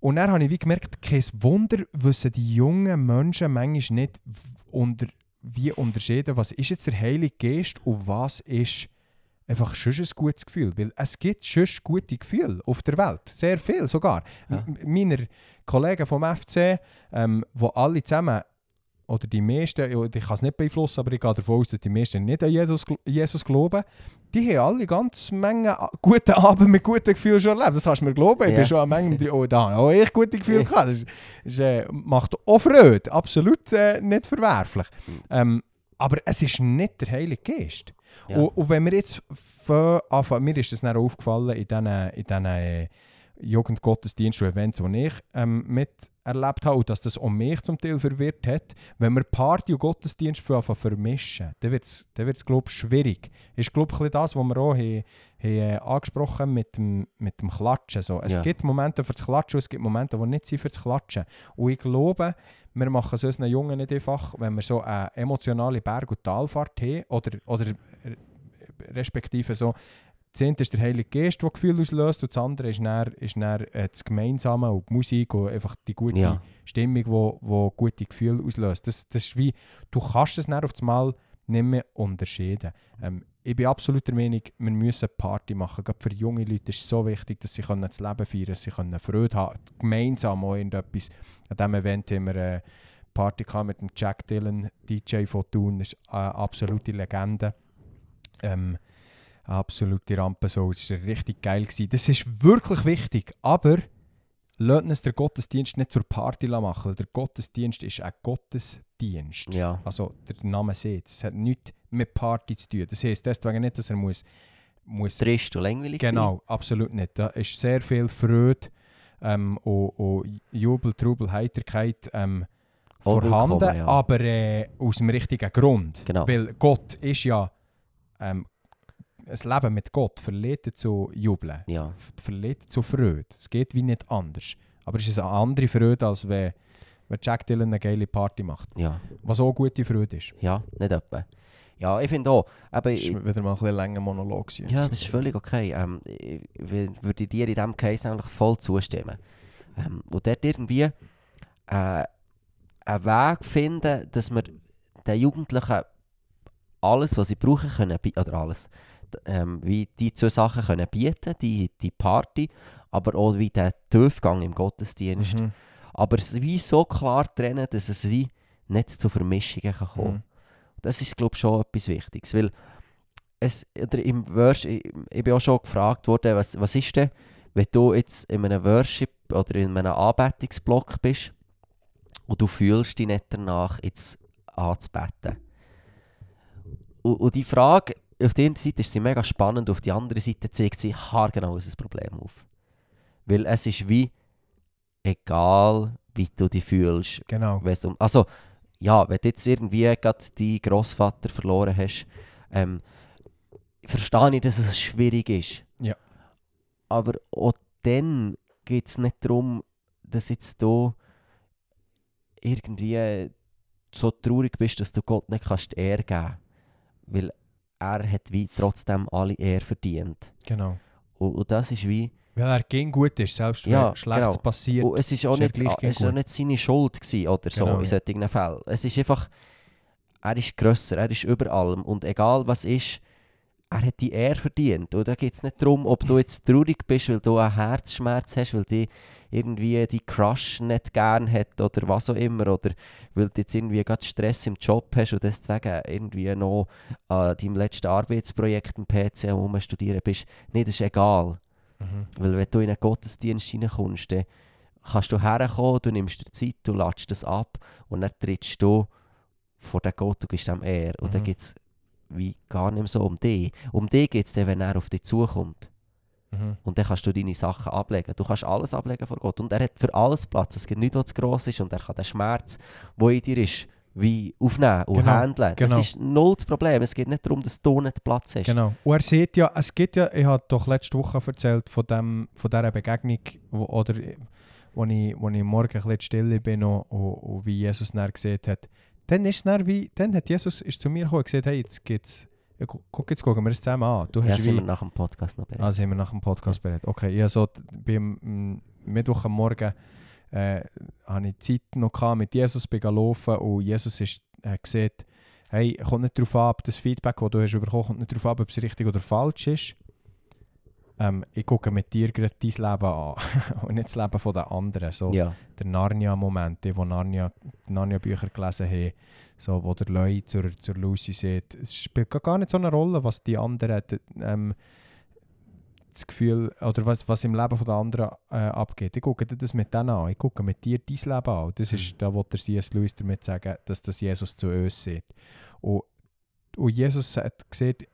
Und dann habe ich wie gemerkt, kein Wunder wissen die jungen Menschen manchmal nicht unter, wie unterscheiden, was ist jetzt der Heilige Geist und was ist einfach schon ein gutes Gefühl. Weil es gibt schon gute Gefühle auf der Welt. Sehr viel sogar. Ja. Meine Kollegen vom FC, ähm, wo alle zusammen, oder die meisten, ich kann es nicht beeinflussen, aber ich gehe davon aus, dass die meisten nicht an Jesus, Jesus glauben, die haben alle ganz Menge a- gute Abend mit guten Gefühlen schon erlebt. Das kannst du mir glauben. Ich Ja. bin schon an Mengen, die- oh, da habe ich gute Gefühle gehabt. Das, ist, äh, macht auch Freude. Absolut äh, nicht verwerflich. Mhm. Ähm, aber es ist nicht der Heilige Geist. Ja. Und, und wenn wir jetzt von Anfang, mir ist das dann aufgefallen in diesen, in diesen äh, Jugendgottesdiensten und Events, die ich ähm, miterlebt habe, und dass das auch mich zum Teil verwirrt hat, wenn wir Party und Gottesdienst vermischen, dann wird es, dann wird's, glaube ich, schwierig. Ist, glaube ich, das, was wir auch haben, haben, äh, angesprochen haben mit dem, mit dem Klatschen. So. Es Ja. gibt Momente für das Klatschen und es gibt Momente, die nicht sind für das Klatschen. Und ich glaube, wir machen es unseren Jungen nicht einfach, wenn wir so eine emotionale Berg- und Talfahrt haben oder, oder äh, respektive so, das eine ist der Heilige Geist, der Gefühl auslöst und das andere ist dann, ist dann äh, das Gemeinsame und die Musik und einfach die gute Ja. Stimmung, die wo, wo gute Gefühle auslöst. Das, das ist wie, du kannst es dann auf das Mal nicht mehr unterscheiden. Ähm, ich bin absolut der Meinung, wir müssen Party machen. Gerade für junge Leute ist es so wichtig, dass sie können das Leben feiern können, sie können Freude haben gemeinsam auch irgendetwas. An diesem Event haben wir eine Party gehabt mit dem Jack Dillon, DJ von Thun. Das ist eine absolute Legende. Ähm, Rampe so. Es war richtig geil. Gewesen. Das ist wirklich wichtig. Aber lasst uns den Gottesdienst nicht zur Party machen, weil der Gottesdienst ist ein Gottesdienst. Ja. Also der Name sieht es. hat nichts mit Party zu tun. Das heisst deswegen nicht, dass er muss, muss Trist und langweilig Genau, absolut nicht. Da ist sehr viel Freude ähm, und, und Jubel, Trubel, Heiterkeit ähm, vorhanden, ja. aber äh, aus dem richtigen Grund. Genau. Weil Gott ist ja ähm, das Leben mit Gott verleitet zu Jubeln. Ja. f- verleitet zu Freude. Es geht wie nicht anders. Aber es ist eine andere Freude, als wenn, wenn Jack Dylan eine geile Party macht. Ja. Was auch gute Freude ist. Ja, nicht etwa. Ja, ich finde auch. Aber Das ist wieder mal ein bisschen länger Monolog. gewesen ja, jetzt. das ist völlig okay. Ähm, ich wür- würde dir in diesem Case eigentlich voll zustimmen. Ähm, und dort irgendwie äh, einen Weg finden, dass wir den Jugendlichen alles, was sie brauchen können, oder alles, ähm, wie die zwei Sachen können bieten, die, die Party, aber auch wie der Tiefgang im Gottesdienst. Mhm. Aber es wie so klar trennen, dass es wie nicht zu Vermischungen kann kommen Mhm. Das ist, glaube ich, schon etwas Wichtiges. Weil es, im Worship, ich, ich bin auch schon gefragt worden, was, was ist denn, wenn du jetzt in einem Worship oder in einem Anbetungsblock bist und du fühlst dich nicht danach, jetzt anzubeten. Und, und die Frage, auf der einen Seite ist sie mega spannend, auf der anderen Seite zeigt sie haargenau unser Problem auf. Weil es ist wie egal, wie du dich fühlst, Genau. Um, also, ja, wenn du jetzt irgendwie gerade deinen Grossvater verloren hast, ähm, verstehe ich, dass es schwierig ist. Ja. Aber auch dann geht es nicht darum, dass jetzt du irgendwie so traurig bist, dass du Gott nicht kannst Ehre geben Weil er hat wie trotzdem alle Ehre verdient. genau. Und, und das ist wie... Weil er ging gut ist, selbst wenn Ja, Schlechtes genau. passiert. Und es ist auch nicht, gleich ah, es ist auch nicht seine Schuld gewesen, oder so Genau, in ja. solchen Fällen. Es ist einfach, er ist grösser, er ist über allem und egal was ist, er hat die Ehre verdient. Und da geht es nicht darum, ob du jetzt traurig bist, weil du einen Herzschmerz hast, weil die irgendwie die Crush nicht gern hat oder was auch immer, oder weil du jetzt irgendwie gerade Stress im Job hast und deswegen irgendwie noch an deinem letzten Arbeitsprojekt im PC am studieren bist. Nee, das ist egal. Mhm. Weil wenn du in einen Gottesdienst reinkommst, dann kannst du herkommen, du nimmst dir Zeit, du ladest das ab und dann trittst du vor den Gott, du gibst ihm Ehre. Und dann Mhm. geht es wie gar nicht mehr so um dich. Um dich geht es dann, wenn er auf dich zukommt. Mhm. Und dann kannst du deine Sachen ablegen. Du kannst alles ablegen vor Gott. Und er hat für alles Platz. Es gibt nichts, was zu gross ist. Und er kann den Schmerz, der in dir ist, wie aufnehmen und Genau, handeln. genau. Das ist null das Problem. Es geht nicht darum, dass du nicht Platz hast. Genau. Und er sieht ja, es gibt ja, ich habe doch letzte Woche erzählt von, dem, von dieser Begegnung, wo, oder wo ich, wo ich morgen ein bisschen still bin und, und, und wie Jesus dann gesehen hat. Dann ist es wie, dann hat Jesus ist zu mir gekommen und gesagt, hey, jetzt geht's, ja, gu- guck, jetzt gucken wir es zusammen an. Du Ja, hast sind wie, wir nach dem Podcast noch bereit. Ah, sind wir nach dem Podcast bereit. Okay, habe so beim Mittwoch am Morgen äh, hatte ich Zeit noch gehabt, mit Jesus bin laufen und Jesus ist, äh, gesagt, hey, kommt nicht darauf an, ob das Feedback, das du hast bekommen, kommt nicht darauf an, ob es richtig oder falsch ist. Ähm, ich gucke mit dir gerade dein Leben an (laughs) und nicht das Leben den anderen. So Ja. der Narnia-Moment, die, die Narnia, Narnia-Bücher gelesen haben, so, wo der Leu zur, zur Lucy sagt, es spielt gar- nicht so eine Rolle, was die anderen d- ähm, das Gefühl, oder was, was im Leben der anderen äh, abgeht. Ich gucke dir das mit denen an, ich gucke mit dir dein Leben an. Das ist, da will der C.S. Lewis damit sagen, dass das Jesus zu uns sieht. Und, und Jesus hat gesagt,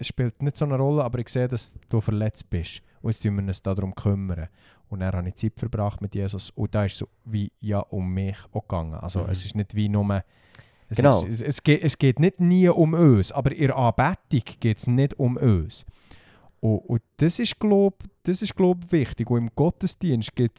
es spielt nicht so eine Rolle, aber ich sehe, dass du verletzt bist. Und jetzt müssen wir uns darum kümmern. Und dann habe ich Zeit verbracht mit Jesus. Und da ist es so wie ja um mich auch gegangen. Also Mhm. es ist nicht wie nur... Es, Genau. ist, es, es, geht, es geht nicht nie um uns, aber in der Anbetung geht es nicht um uns. Und, und das ist, glaube ist, glaub, wichtig. Und im Gottesdienst geht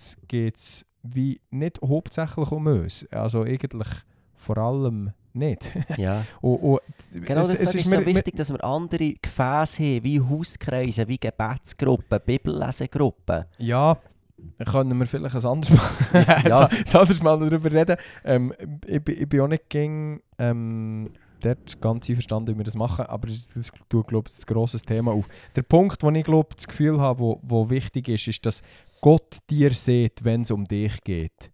es wie nicht hauptsächlich um uns. Also eigentlich vor allem nicht. ja. (laughs) und, und Genau, es- das es ist, mir- so wichtig, dass wir andere Gefäße haben, wie Hauskreise, wie Gebetsgruppen, Bibellesegruppen. Ja, können wir vielleicht ein anderes Mal, (laughs) (laughs) Ja. ein anderes Mal darüber reden. Ähm, ich, bin- ich bin auch nicht gegen ähm, dort ganz einverstanden, wie wir das machen, aber das, das tut, glaube ich, ein grosses Thema auf. Der Punkt, wo ich glaube, das Gefühl habe, wo, wo wichtig ist, ist, dass Gott dir sieht, wenn es um dich geht.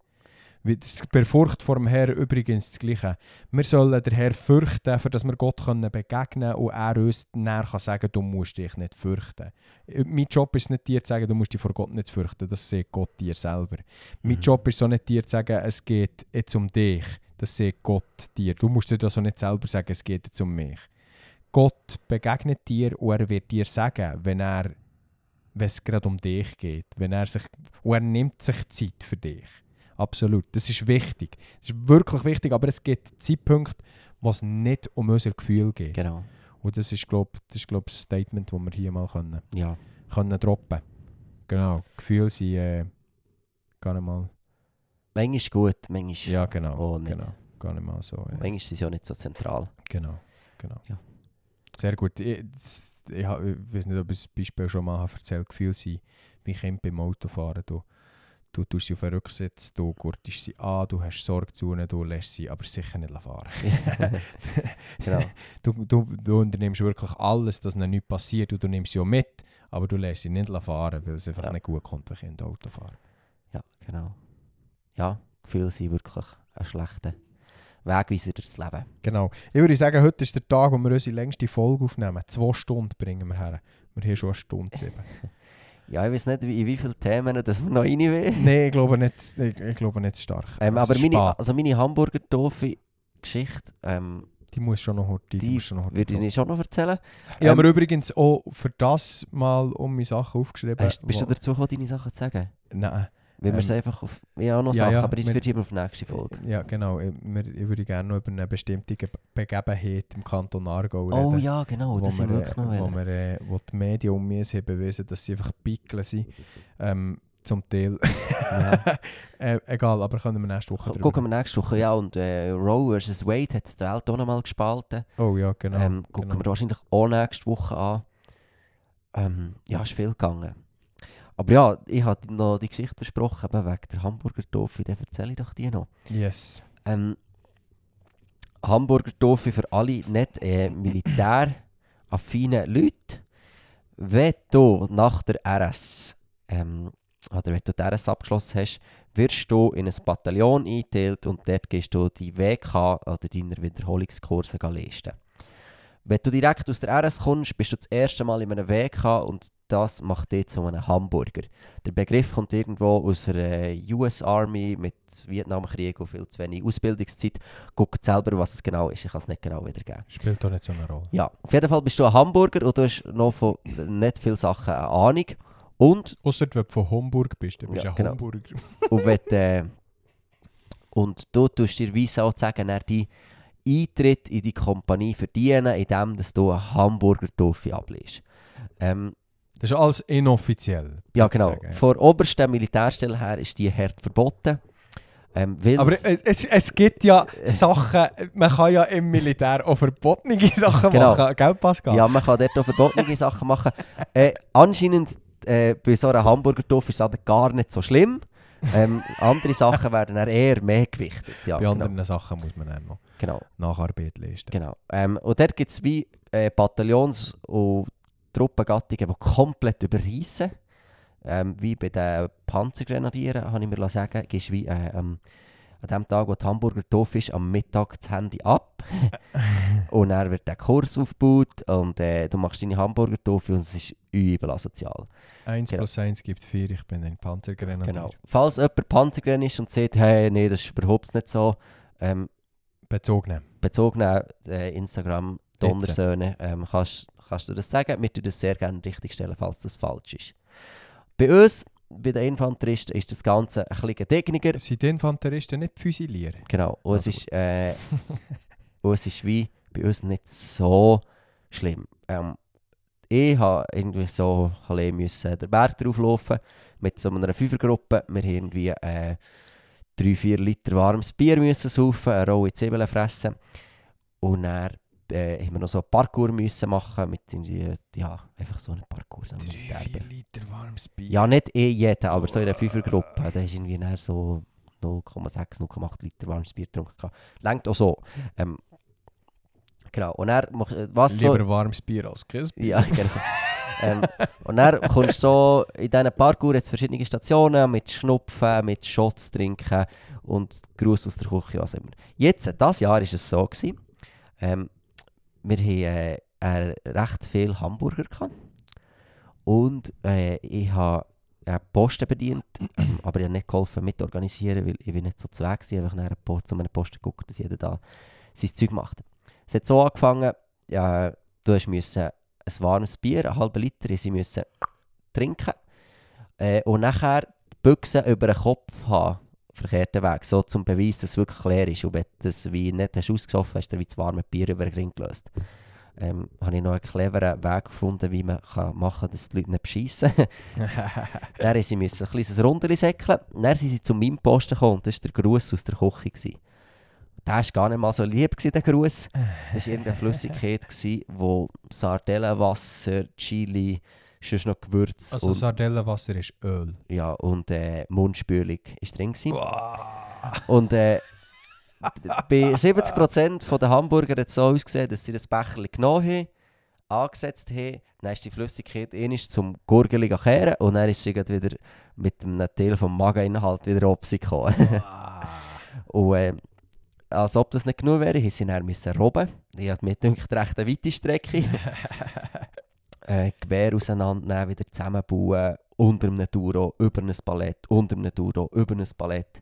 Bei Furcht vor dem Herrn übrigens das Gleiche. Wir sollen den Herrn fürchten, für dass wir Gott können begegnen können und er uns näher kann sagen, du musst dich nicht fürchten. Äh, Mein Job ist nicht dir zu sagen, du musst dich vor Gott nicht fürchten. Das sieht Gott dir selber. Mein Mhm. Job ist so nicht dir zu sagen, es geht jetzt um dich. Das sieht Gott dir. Du musst dir das so nicht selber sagen, es geht jetzt um mich. Gott begegnet dir und er wird dir sagen, wenn er wenn es gerade um dich geht. Wenn er sich, und er nimmt sich Zeit für dich. Absolut. Das ist wichtig. Das ist wirklich wichtig, aber es gibt Zeitpunkte, wo es nicht um unser Gefühl geht. Genau. Und das ist, glaube das ist, glaub, das Statement, das wir hier mal können, Ja. können droppen Genau. Gefühle sind äh, gar nicht mal. Manchmal ist gut, manchmal, Ja, genau. Oh, nicht. genau. Gar nicht mal so. Ja. manchmal ist es ja nicht so zentral. Genau. genau. Ja. Sehr gut. Ich, das- ich, ich weiß nicht, ob ich das Beispiel schon mal habe erzählt Gefühl sind wie Kinder beim Autofahren. Du, du tust sie auf den Rücksitz, du gurtest sie an, du hast Sorge zu ihnen, du lässt sie aber sicher nicht fahren. (laughs) genau. (laughs) Du, du, du unternimmst wirklich alles, dass ihnen nichts passiert und du nimmst sie auch mit, aber du lässt sie nicht fahren, weil es einfach Ja. nicht gut kommt, wenn Kinder Auto fahren. Ja, genau. Ja, Gefühle sind wirklich ein schlechter Wegweiser durchs Leben. Genau. Ich würde sagen, heute ist der Tag, wo wir unsere längste Folge aufnehmen. Zwei Stunden bringen wir her. Wir haben schon eine Stunde sieben. (laughs) Ja, ich weiß nicht, wie- in wie viele Themen dass wir noch rein wollen. (laughs) Nein, ich glaube nicht, ich, ich glaube nicht stark. Ähm, aber meine, also meine hamburger doofe Geschichte, ähm, die muss schon noch heute. die muss schon noch würde ich schon noch erzählen. Ich habe Ähm, mir übrigens auch für das mal um meine Sachen aufgeschrieben. Hast, bist du dazu gekommen, deine Sachen zu sagen? Nein. Wir Ähm, es einfach auf... Ja, noch ja, Sachen, ja, aber das wir- verschieben wir auf die nächste Folge. Ja, genau. Ich, wir, würde gerne noch über eine bestimmte Ge Begebenheit im Kanton Aargau reden. Oh ja, genau, das wir wir, wirklich noch wo, wir, äh, wo die Medien um mich haben bewiesen, dass sie einfach Pickeln sind. Ähm, zum Teil. Ja. äh, egal, aber können wir nächste Woche Gucken wir nächste Woche, ja, und äh, Roe vs. Wade hat die Welt auch noch mal gespalten. Oh ja, genau. ähm, gucken genau. wir wahrscheinlich auch nächste Woche an. Ähm, ja, ist viel gegangen. Aber ja, ich hatte noch die Geschichte versprochen, eben wegen der Hamburger Toffee, dann erzähle ich doch die noch. Yes. Ähm, Hamburger Toffee für alle nicht äh, militäraffine Leute. Wenn du nach der RS, ähm, oder wenn du die RS abgeschlossen hast, wirst du in ein Bataillon eingeteilt und dort gehst du die WK oder deine Wiederholungskurse leisten. Wenn du direkt aus der RS kommst, bist du das erste Mal in einem WK und das macht dich zu einem Hamburger. Der Begriff kommt irgendwo aus der äh, US Army mit Vietnamkrieg und viel zu wenig Ausbildungszeit. Guckt selber, was es genau ist. Ich kann es nicht genau wiedergeben. Spielt doch nicht so eine Rolle. Ja, auf jeden Fall bist du ein Hamburger und du hast noch von nicht vielen Sachen eine Ahnung. Und, Außer wenn du von Hamburg bist, dann bist du Ja, ein genau. Hamburger. (laughs) und, wenn, du, äh, und du tust dir wie sozusagen dann die Eintritt in die Kompanie verdienen, indem dass du einen Hamburger Toffee ablegst. Ähm, Das ist alles inoffiziell. ja, genau. sagen, ja. Obersten Militärstelle her ist die hart verboten. Ähm, Aber es- es, gibt ja Sachen, man kann ja im Militär auch verbotene Sachen Genau. machen, gell Pascal? Ja, man kann dort auch verbotene Sachen machen. Äh, anscheinend äh, bei so einer Hamburger Toffee ist es aber gar nicht so schlimm. Ähm, andere Sachen werden dann eher mehr gewichtet. Ja, Bei genau. anderen Sachen muss man dann noch genau. Nacharbeit leisten. Genau. Ähm, und dort gibt es wie äh, Bataillons- und Truppengattungen, die komplett überreissen. Ähm, wie bei den Panzergrenadieren, habe ich mir sagen gibst wie äh, ähm, an dem Tag, wo die Hamburger doof ist, am Mittag das Handy ab. (laughs) und dann wird der Kurs aufgebaut und äh, du machst deine Hamburger doof und es ist übel asozial. 1 Genau. plus 1 gibt 4, ich bin ein Panzergrenadier. Genau. Falls jemand Panzergren ist und sagt, hey, nee, das ist überhaupt nicht so, ähm, Bezogen nehmen. bezogen auf äh, Instagram Donnersöhne, ähm, kannst, kannst du das sagen. Wir tun das sehr gerne richtigstellen, falls das falsch ist. Bei uns, bei den Infanteristen, ist das Ganze ein bisschen gedegniger. Sind die Infanteristen nicht Füsilieren? Genau. Und es, Also ist, äh, (laughs) und es ist wie bei uns nicht so schlimm. Ähm, ich habe irgendwie so ein bisschen den Berg drauflaufen mit so einer Fünfergruppe. Wir haben irgendwie äh, 3-4 Liter warmes Bier müssen saufen, eine rohe Zwiebeln fressen. Und dann äh, haben wir noch so einen Parkour müssen machen mit irgendwie, ja, einfach so einen Parkour. So einen 3, Militärbier. 4 Liter warmes Bier. Ja, nicht eh jeder, aber so in einer Fünfergruppe. Da ist irgendwie so 0,6, 0,8 Liter warmes Bier getrunken. Längt auch so. Ähm, genau. Und er was so. Lieber warmes Bier als kein. Ja, genau. (laughs) ähm, und dann kommst du so in diesen Parkour jetzt verschiedene Stationen mit Schnupfen, mit Shots trinken und Gruß aus der Küche, was immer. Jetzt, das Jahr war es so. Gewesen, ähm, wir haben äh, äh, recht viel Hamburger gehabt. Und äh, ich habe äh, Posten bedient, ähm, aber ich habe nicht geholfen mitorganisieren, weil ich nicht so zweck war. Ich habe einfach nachher Po- zu einem Posten geguckt, dass jeder da sein Zeug macht. Es hat so angefangen, ja, du müssen ein warmes Bier, einen halben Liter, sie müssen trinken. Äh, und nachher die Büchse über den Kopf haben, verkehrten Weg, so zum Beweis, dass es wirklich leer ist. Und wenn du das wie nicht hast ausgesoffen hast, du wie das warme Bier über den Ring gelöst. Ähm, habe ich noch einen cleveren Weg gefunden, wie man kann machen kann, dass die Leute nicht beschissen. (laughs) dann sie müssen ein kleines Rundeli säckeln. Dann sind sie zu meinem Posten gekommen und das war der Gruß aus der Küche. Gewesen. Der war gar nicht mal so lieb, gewesen, der Gruß. Das war irgendeine Flüssigkeit, gewesen, wo Sardellenwasser, Chili, sonst noch Gewürz Also und, Sardellenwasser ist Öl. ja, und äh, Mundspülung ist drin. Gewesen. Und äh, bei 70% der Hamburger hat es so ausgesehen, dass sie das Becher genommen haben, angesetzt haben, dann ist die Flüssigkeit einmal zum Gurgeli kehren und dann ist sie wieder mit einem Teil vom Mageninhalt wieder auf sie gekommen. und äh, als ob das nicht genug wäre, mussten sie dann müssen robben. Ich habe mir gedacht, recht eine weite Strecke. (laughs) äh, Gewehr auseinandernehmen, wieder zusammenbauen, unter einem Duro, über ein Palett, unter einem Duro, über ein Palett.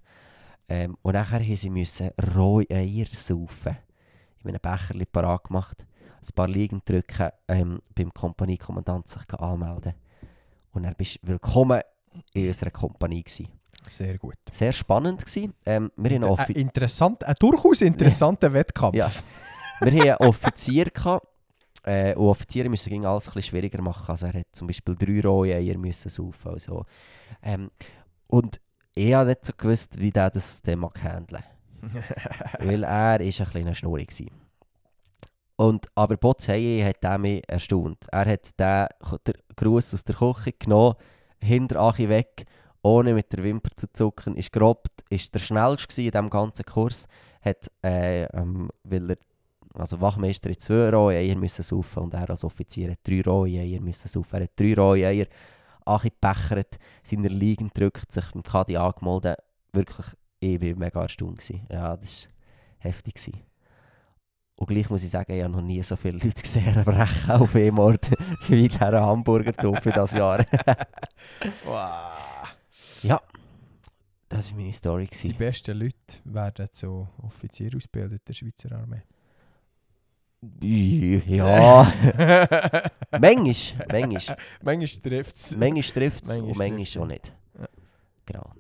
Ähm, und nachher mussten sie müssen rohe Eier saufen. Ich habe einen Becher parat gemacht, ein paar Liegen drücken, ähm, beim Kompaniekommandant sich anmelden. Und dann bist du willkommen in unserer Kompanie. Gewesen. Sehr gut. Sehr spannend gewesen. Ähm, wir haben Ein, interessant, ein durchaus interessanter Wettkampf. Ja. wir haben einen Offizier gehabt. Äh, und Offiziere müssen gegen alles ein schwieriger machen. Also er hat zum Beispiel drei rohe Eier müssen saufen. Also. Ähm, und ich habe nicht so gewusst, wie der das mag handeln. (laughs) Weil er ist ein kleiner Schnurri gsi. Und aber Botzheye hat mich erstaunt. Er hat den, den Gruß aus der Küche genommen, hinter Achi weg, ohne mit der Wimper zu zucken, ist gerobt, ist der schnellste in diesem ganzen Kurs, hat, äh, ähm, weil er, also Wachmeister hat zwei rohe Eier müssen saufen und er als Offizier hat drei rohe Eier müssen saufen. Er hat drei rohe Eier Achi gepechert, seiner Liegen gedrückt, sich mit Kadi angemeldet. Wirklich, ich war mega erstaunt. Gewesen. Ja, das war heftig. Gewesen. Und gleich muss ich sagen, ich habe noch nie so viele Leute gesehen brechen auf E-Mord (laughs) wie dieser Hamburger für das Jahr. (laughs) wow. ja, das war meine Story. Die Gewesen. besten Leute werden zu Offizier ausgebildet in der Schweizer Armee. Ja, (laughs) manchmal, manchmal. Manchmal trifft es. Manchmal trifft es und manchmal trifft's, auch nicht. Ja. Genau.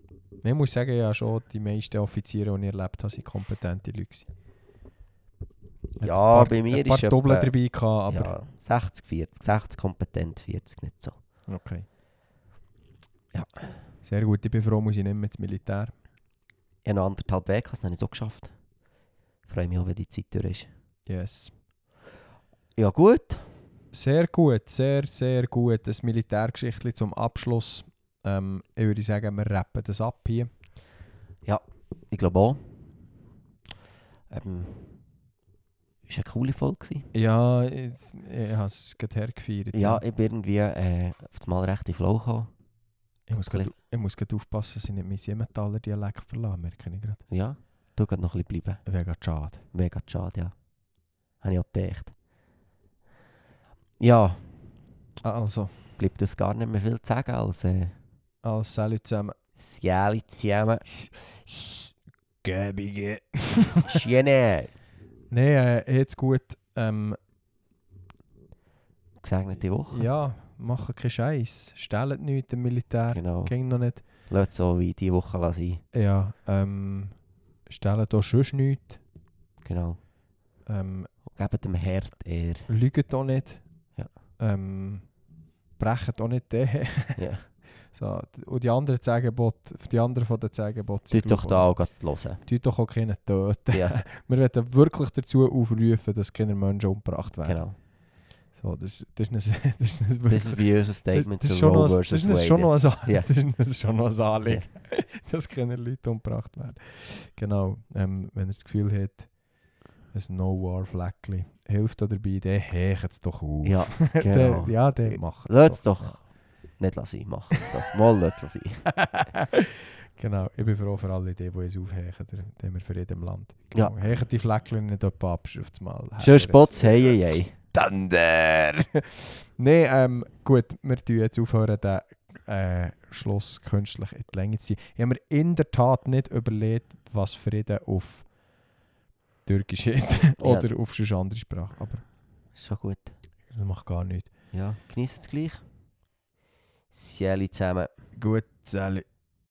Ich muss sagen, ja schon, die meisten Offiziere, die ich erlebt habe, sind kompetente Leute. Ja, paar, bei mir ein paar ist Doppel dabei gehabt, aber ja, 60, 40, 60 kompetent, 40 nicht so. okay. Ja. Sehr gut, ich bin froh, muss ich nicht mehr ins Militär. Ich habe noch anderthalb Weg, das habe ich so geschafft. Ich freue mich auch, wenn die Zeit durch ist. Yes. Ja gut, Sehr gut, sehr, sehr gut. Das Militärgeschichtli zum Abschluss. Ähm, ich würde sagen, wir rappen das ab hier. Ich glaube auch. Ähm, ist eine coole Folge. Ja, ich, ich habe es gerade hergefeiert. Ja, ich bin irgendwie äh, auf das Mal recht in Flow gekommen. ich, muss grad, ich muss gerade aufpassen, dass ich nicht mein Siementaler Dialekt verlasse, merke ich gerade. Ja, du kannst noch ein bisschen bleiben. Gerade schade. Mega schade, ja. Habe ich auch gedacht. Ja, Also, bleibt uns gar nicht mehr viel zu sagen als äh, als Salut zusammen. Själi zusammen. Gäbige. (laughs) Schiene. Nein, äh, jetzt gut. Ähm, Gesegnete Woche. ja, machen keinen Scheiß. Stellen nichts im Militär. Genau. Ging noch nicht. Lass es so wie diese Woche sein. Ja, ähm, stellen hier sonst nichts. Genau. Ähm, Gebt dem Herd eher. lügen hier nicht. Ähm, brechen hier nicht den. Ja. (laughs) so, und die anderen Zegebote, die anderen von den Zegeboten Tut doch da auch hören. Tut doch auch keine töten. Ja, (laughs) Wir werden wirklich dazu aufrufen, dass keine Menschen umgebracht werden. genau. So, das, das, ist ein, (laughs) das ist ein Das wirklich... ist wie unser Statement das, das, zu Roe ein- das vs. ist schon noch Wade. ein, Ja. das ist, das schon noch ein Anliegen, dass keine Leute umgebracht werden. Genau, ähm, wenn ihr das Gefühl habt, ein No-War-Fleckchen hilft da dabei, dann hecht es doch auf. Ja, (laughs) Der- genau. ja, der macht Lass es doch nicht lassen. Mach es doch. Mal lass es (laughs) sein. (laughs) genau, ich bin froh für alle die, die es aufhechen, der- die wir für jedem Land. Ja. Genau. Hecht die Fleckchen nicht ab, auf das Mal. Schön Spots, hey, hey, hey. Thunder! Nein, ähm, gut, wir tun jetzt aufhören, den äh, Schluss künstlich in die Länge zu ziehen. Ich habe mir in der Tat nicht überlegt, was Frieden auf Türkisch (laughs) ist oder auf sonst andere Sprache. Aber Ist schon gut. das macht gar nichts. Ja, genießt es gleich. Själi zusammen. Gut, Sally.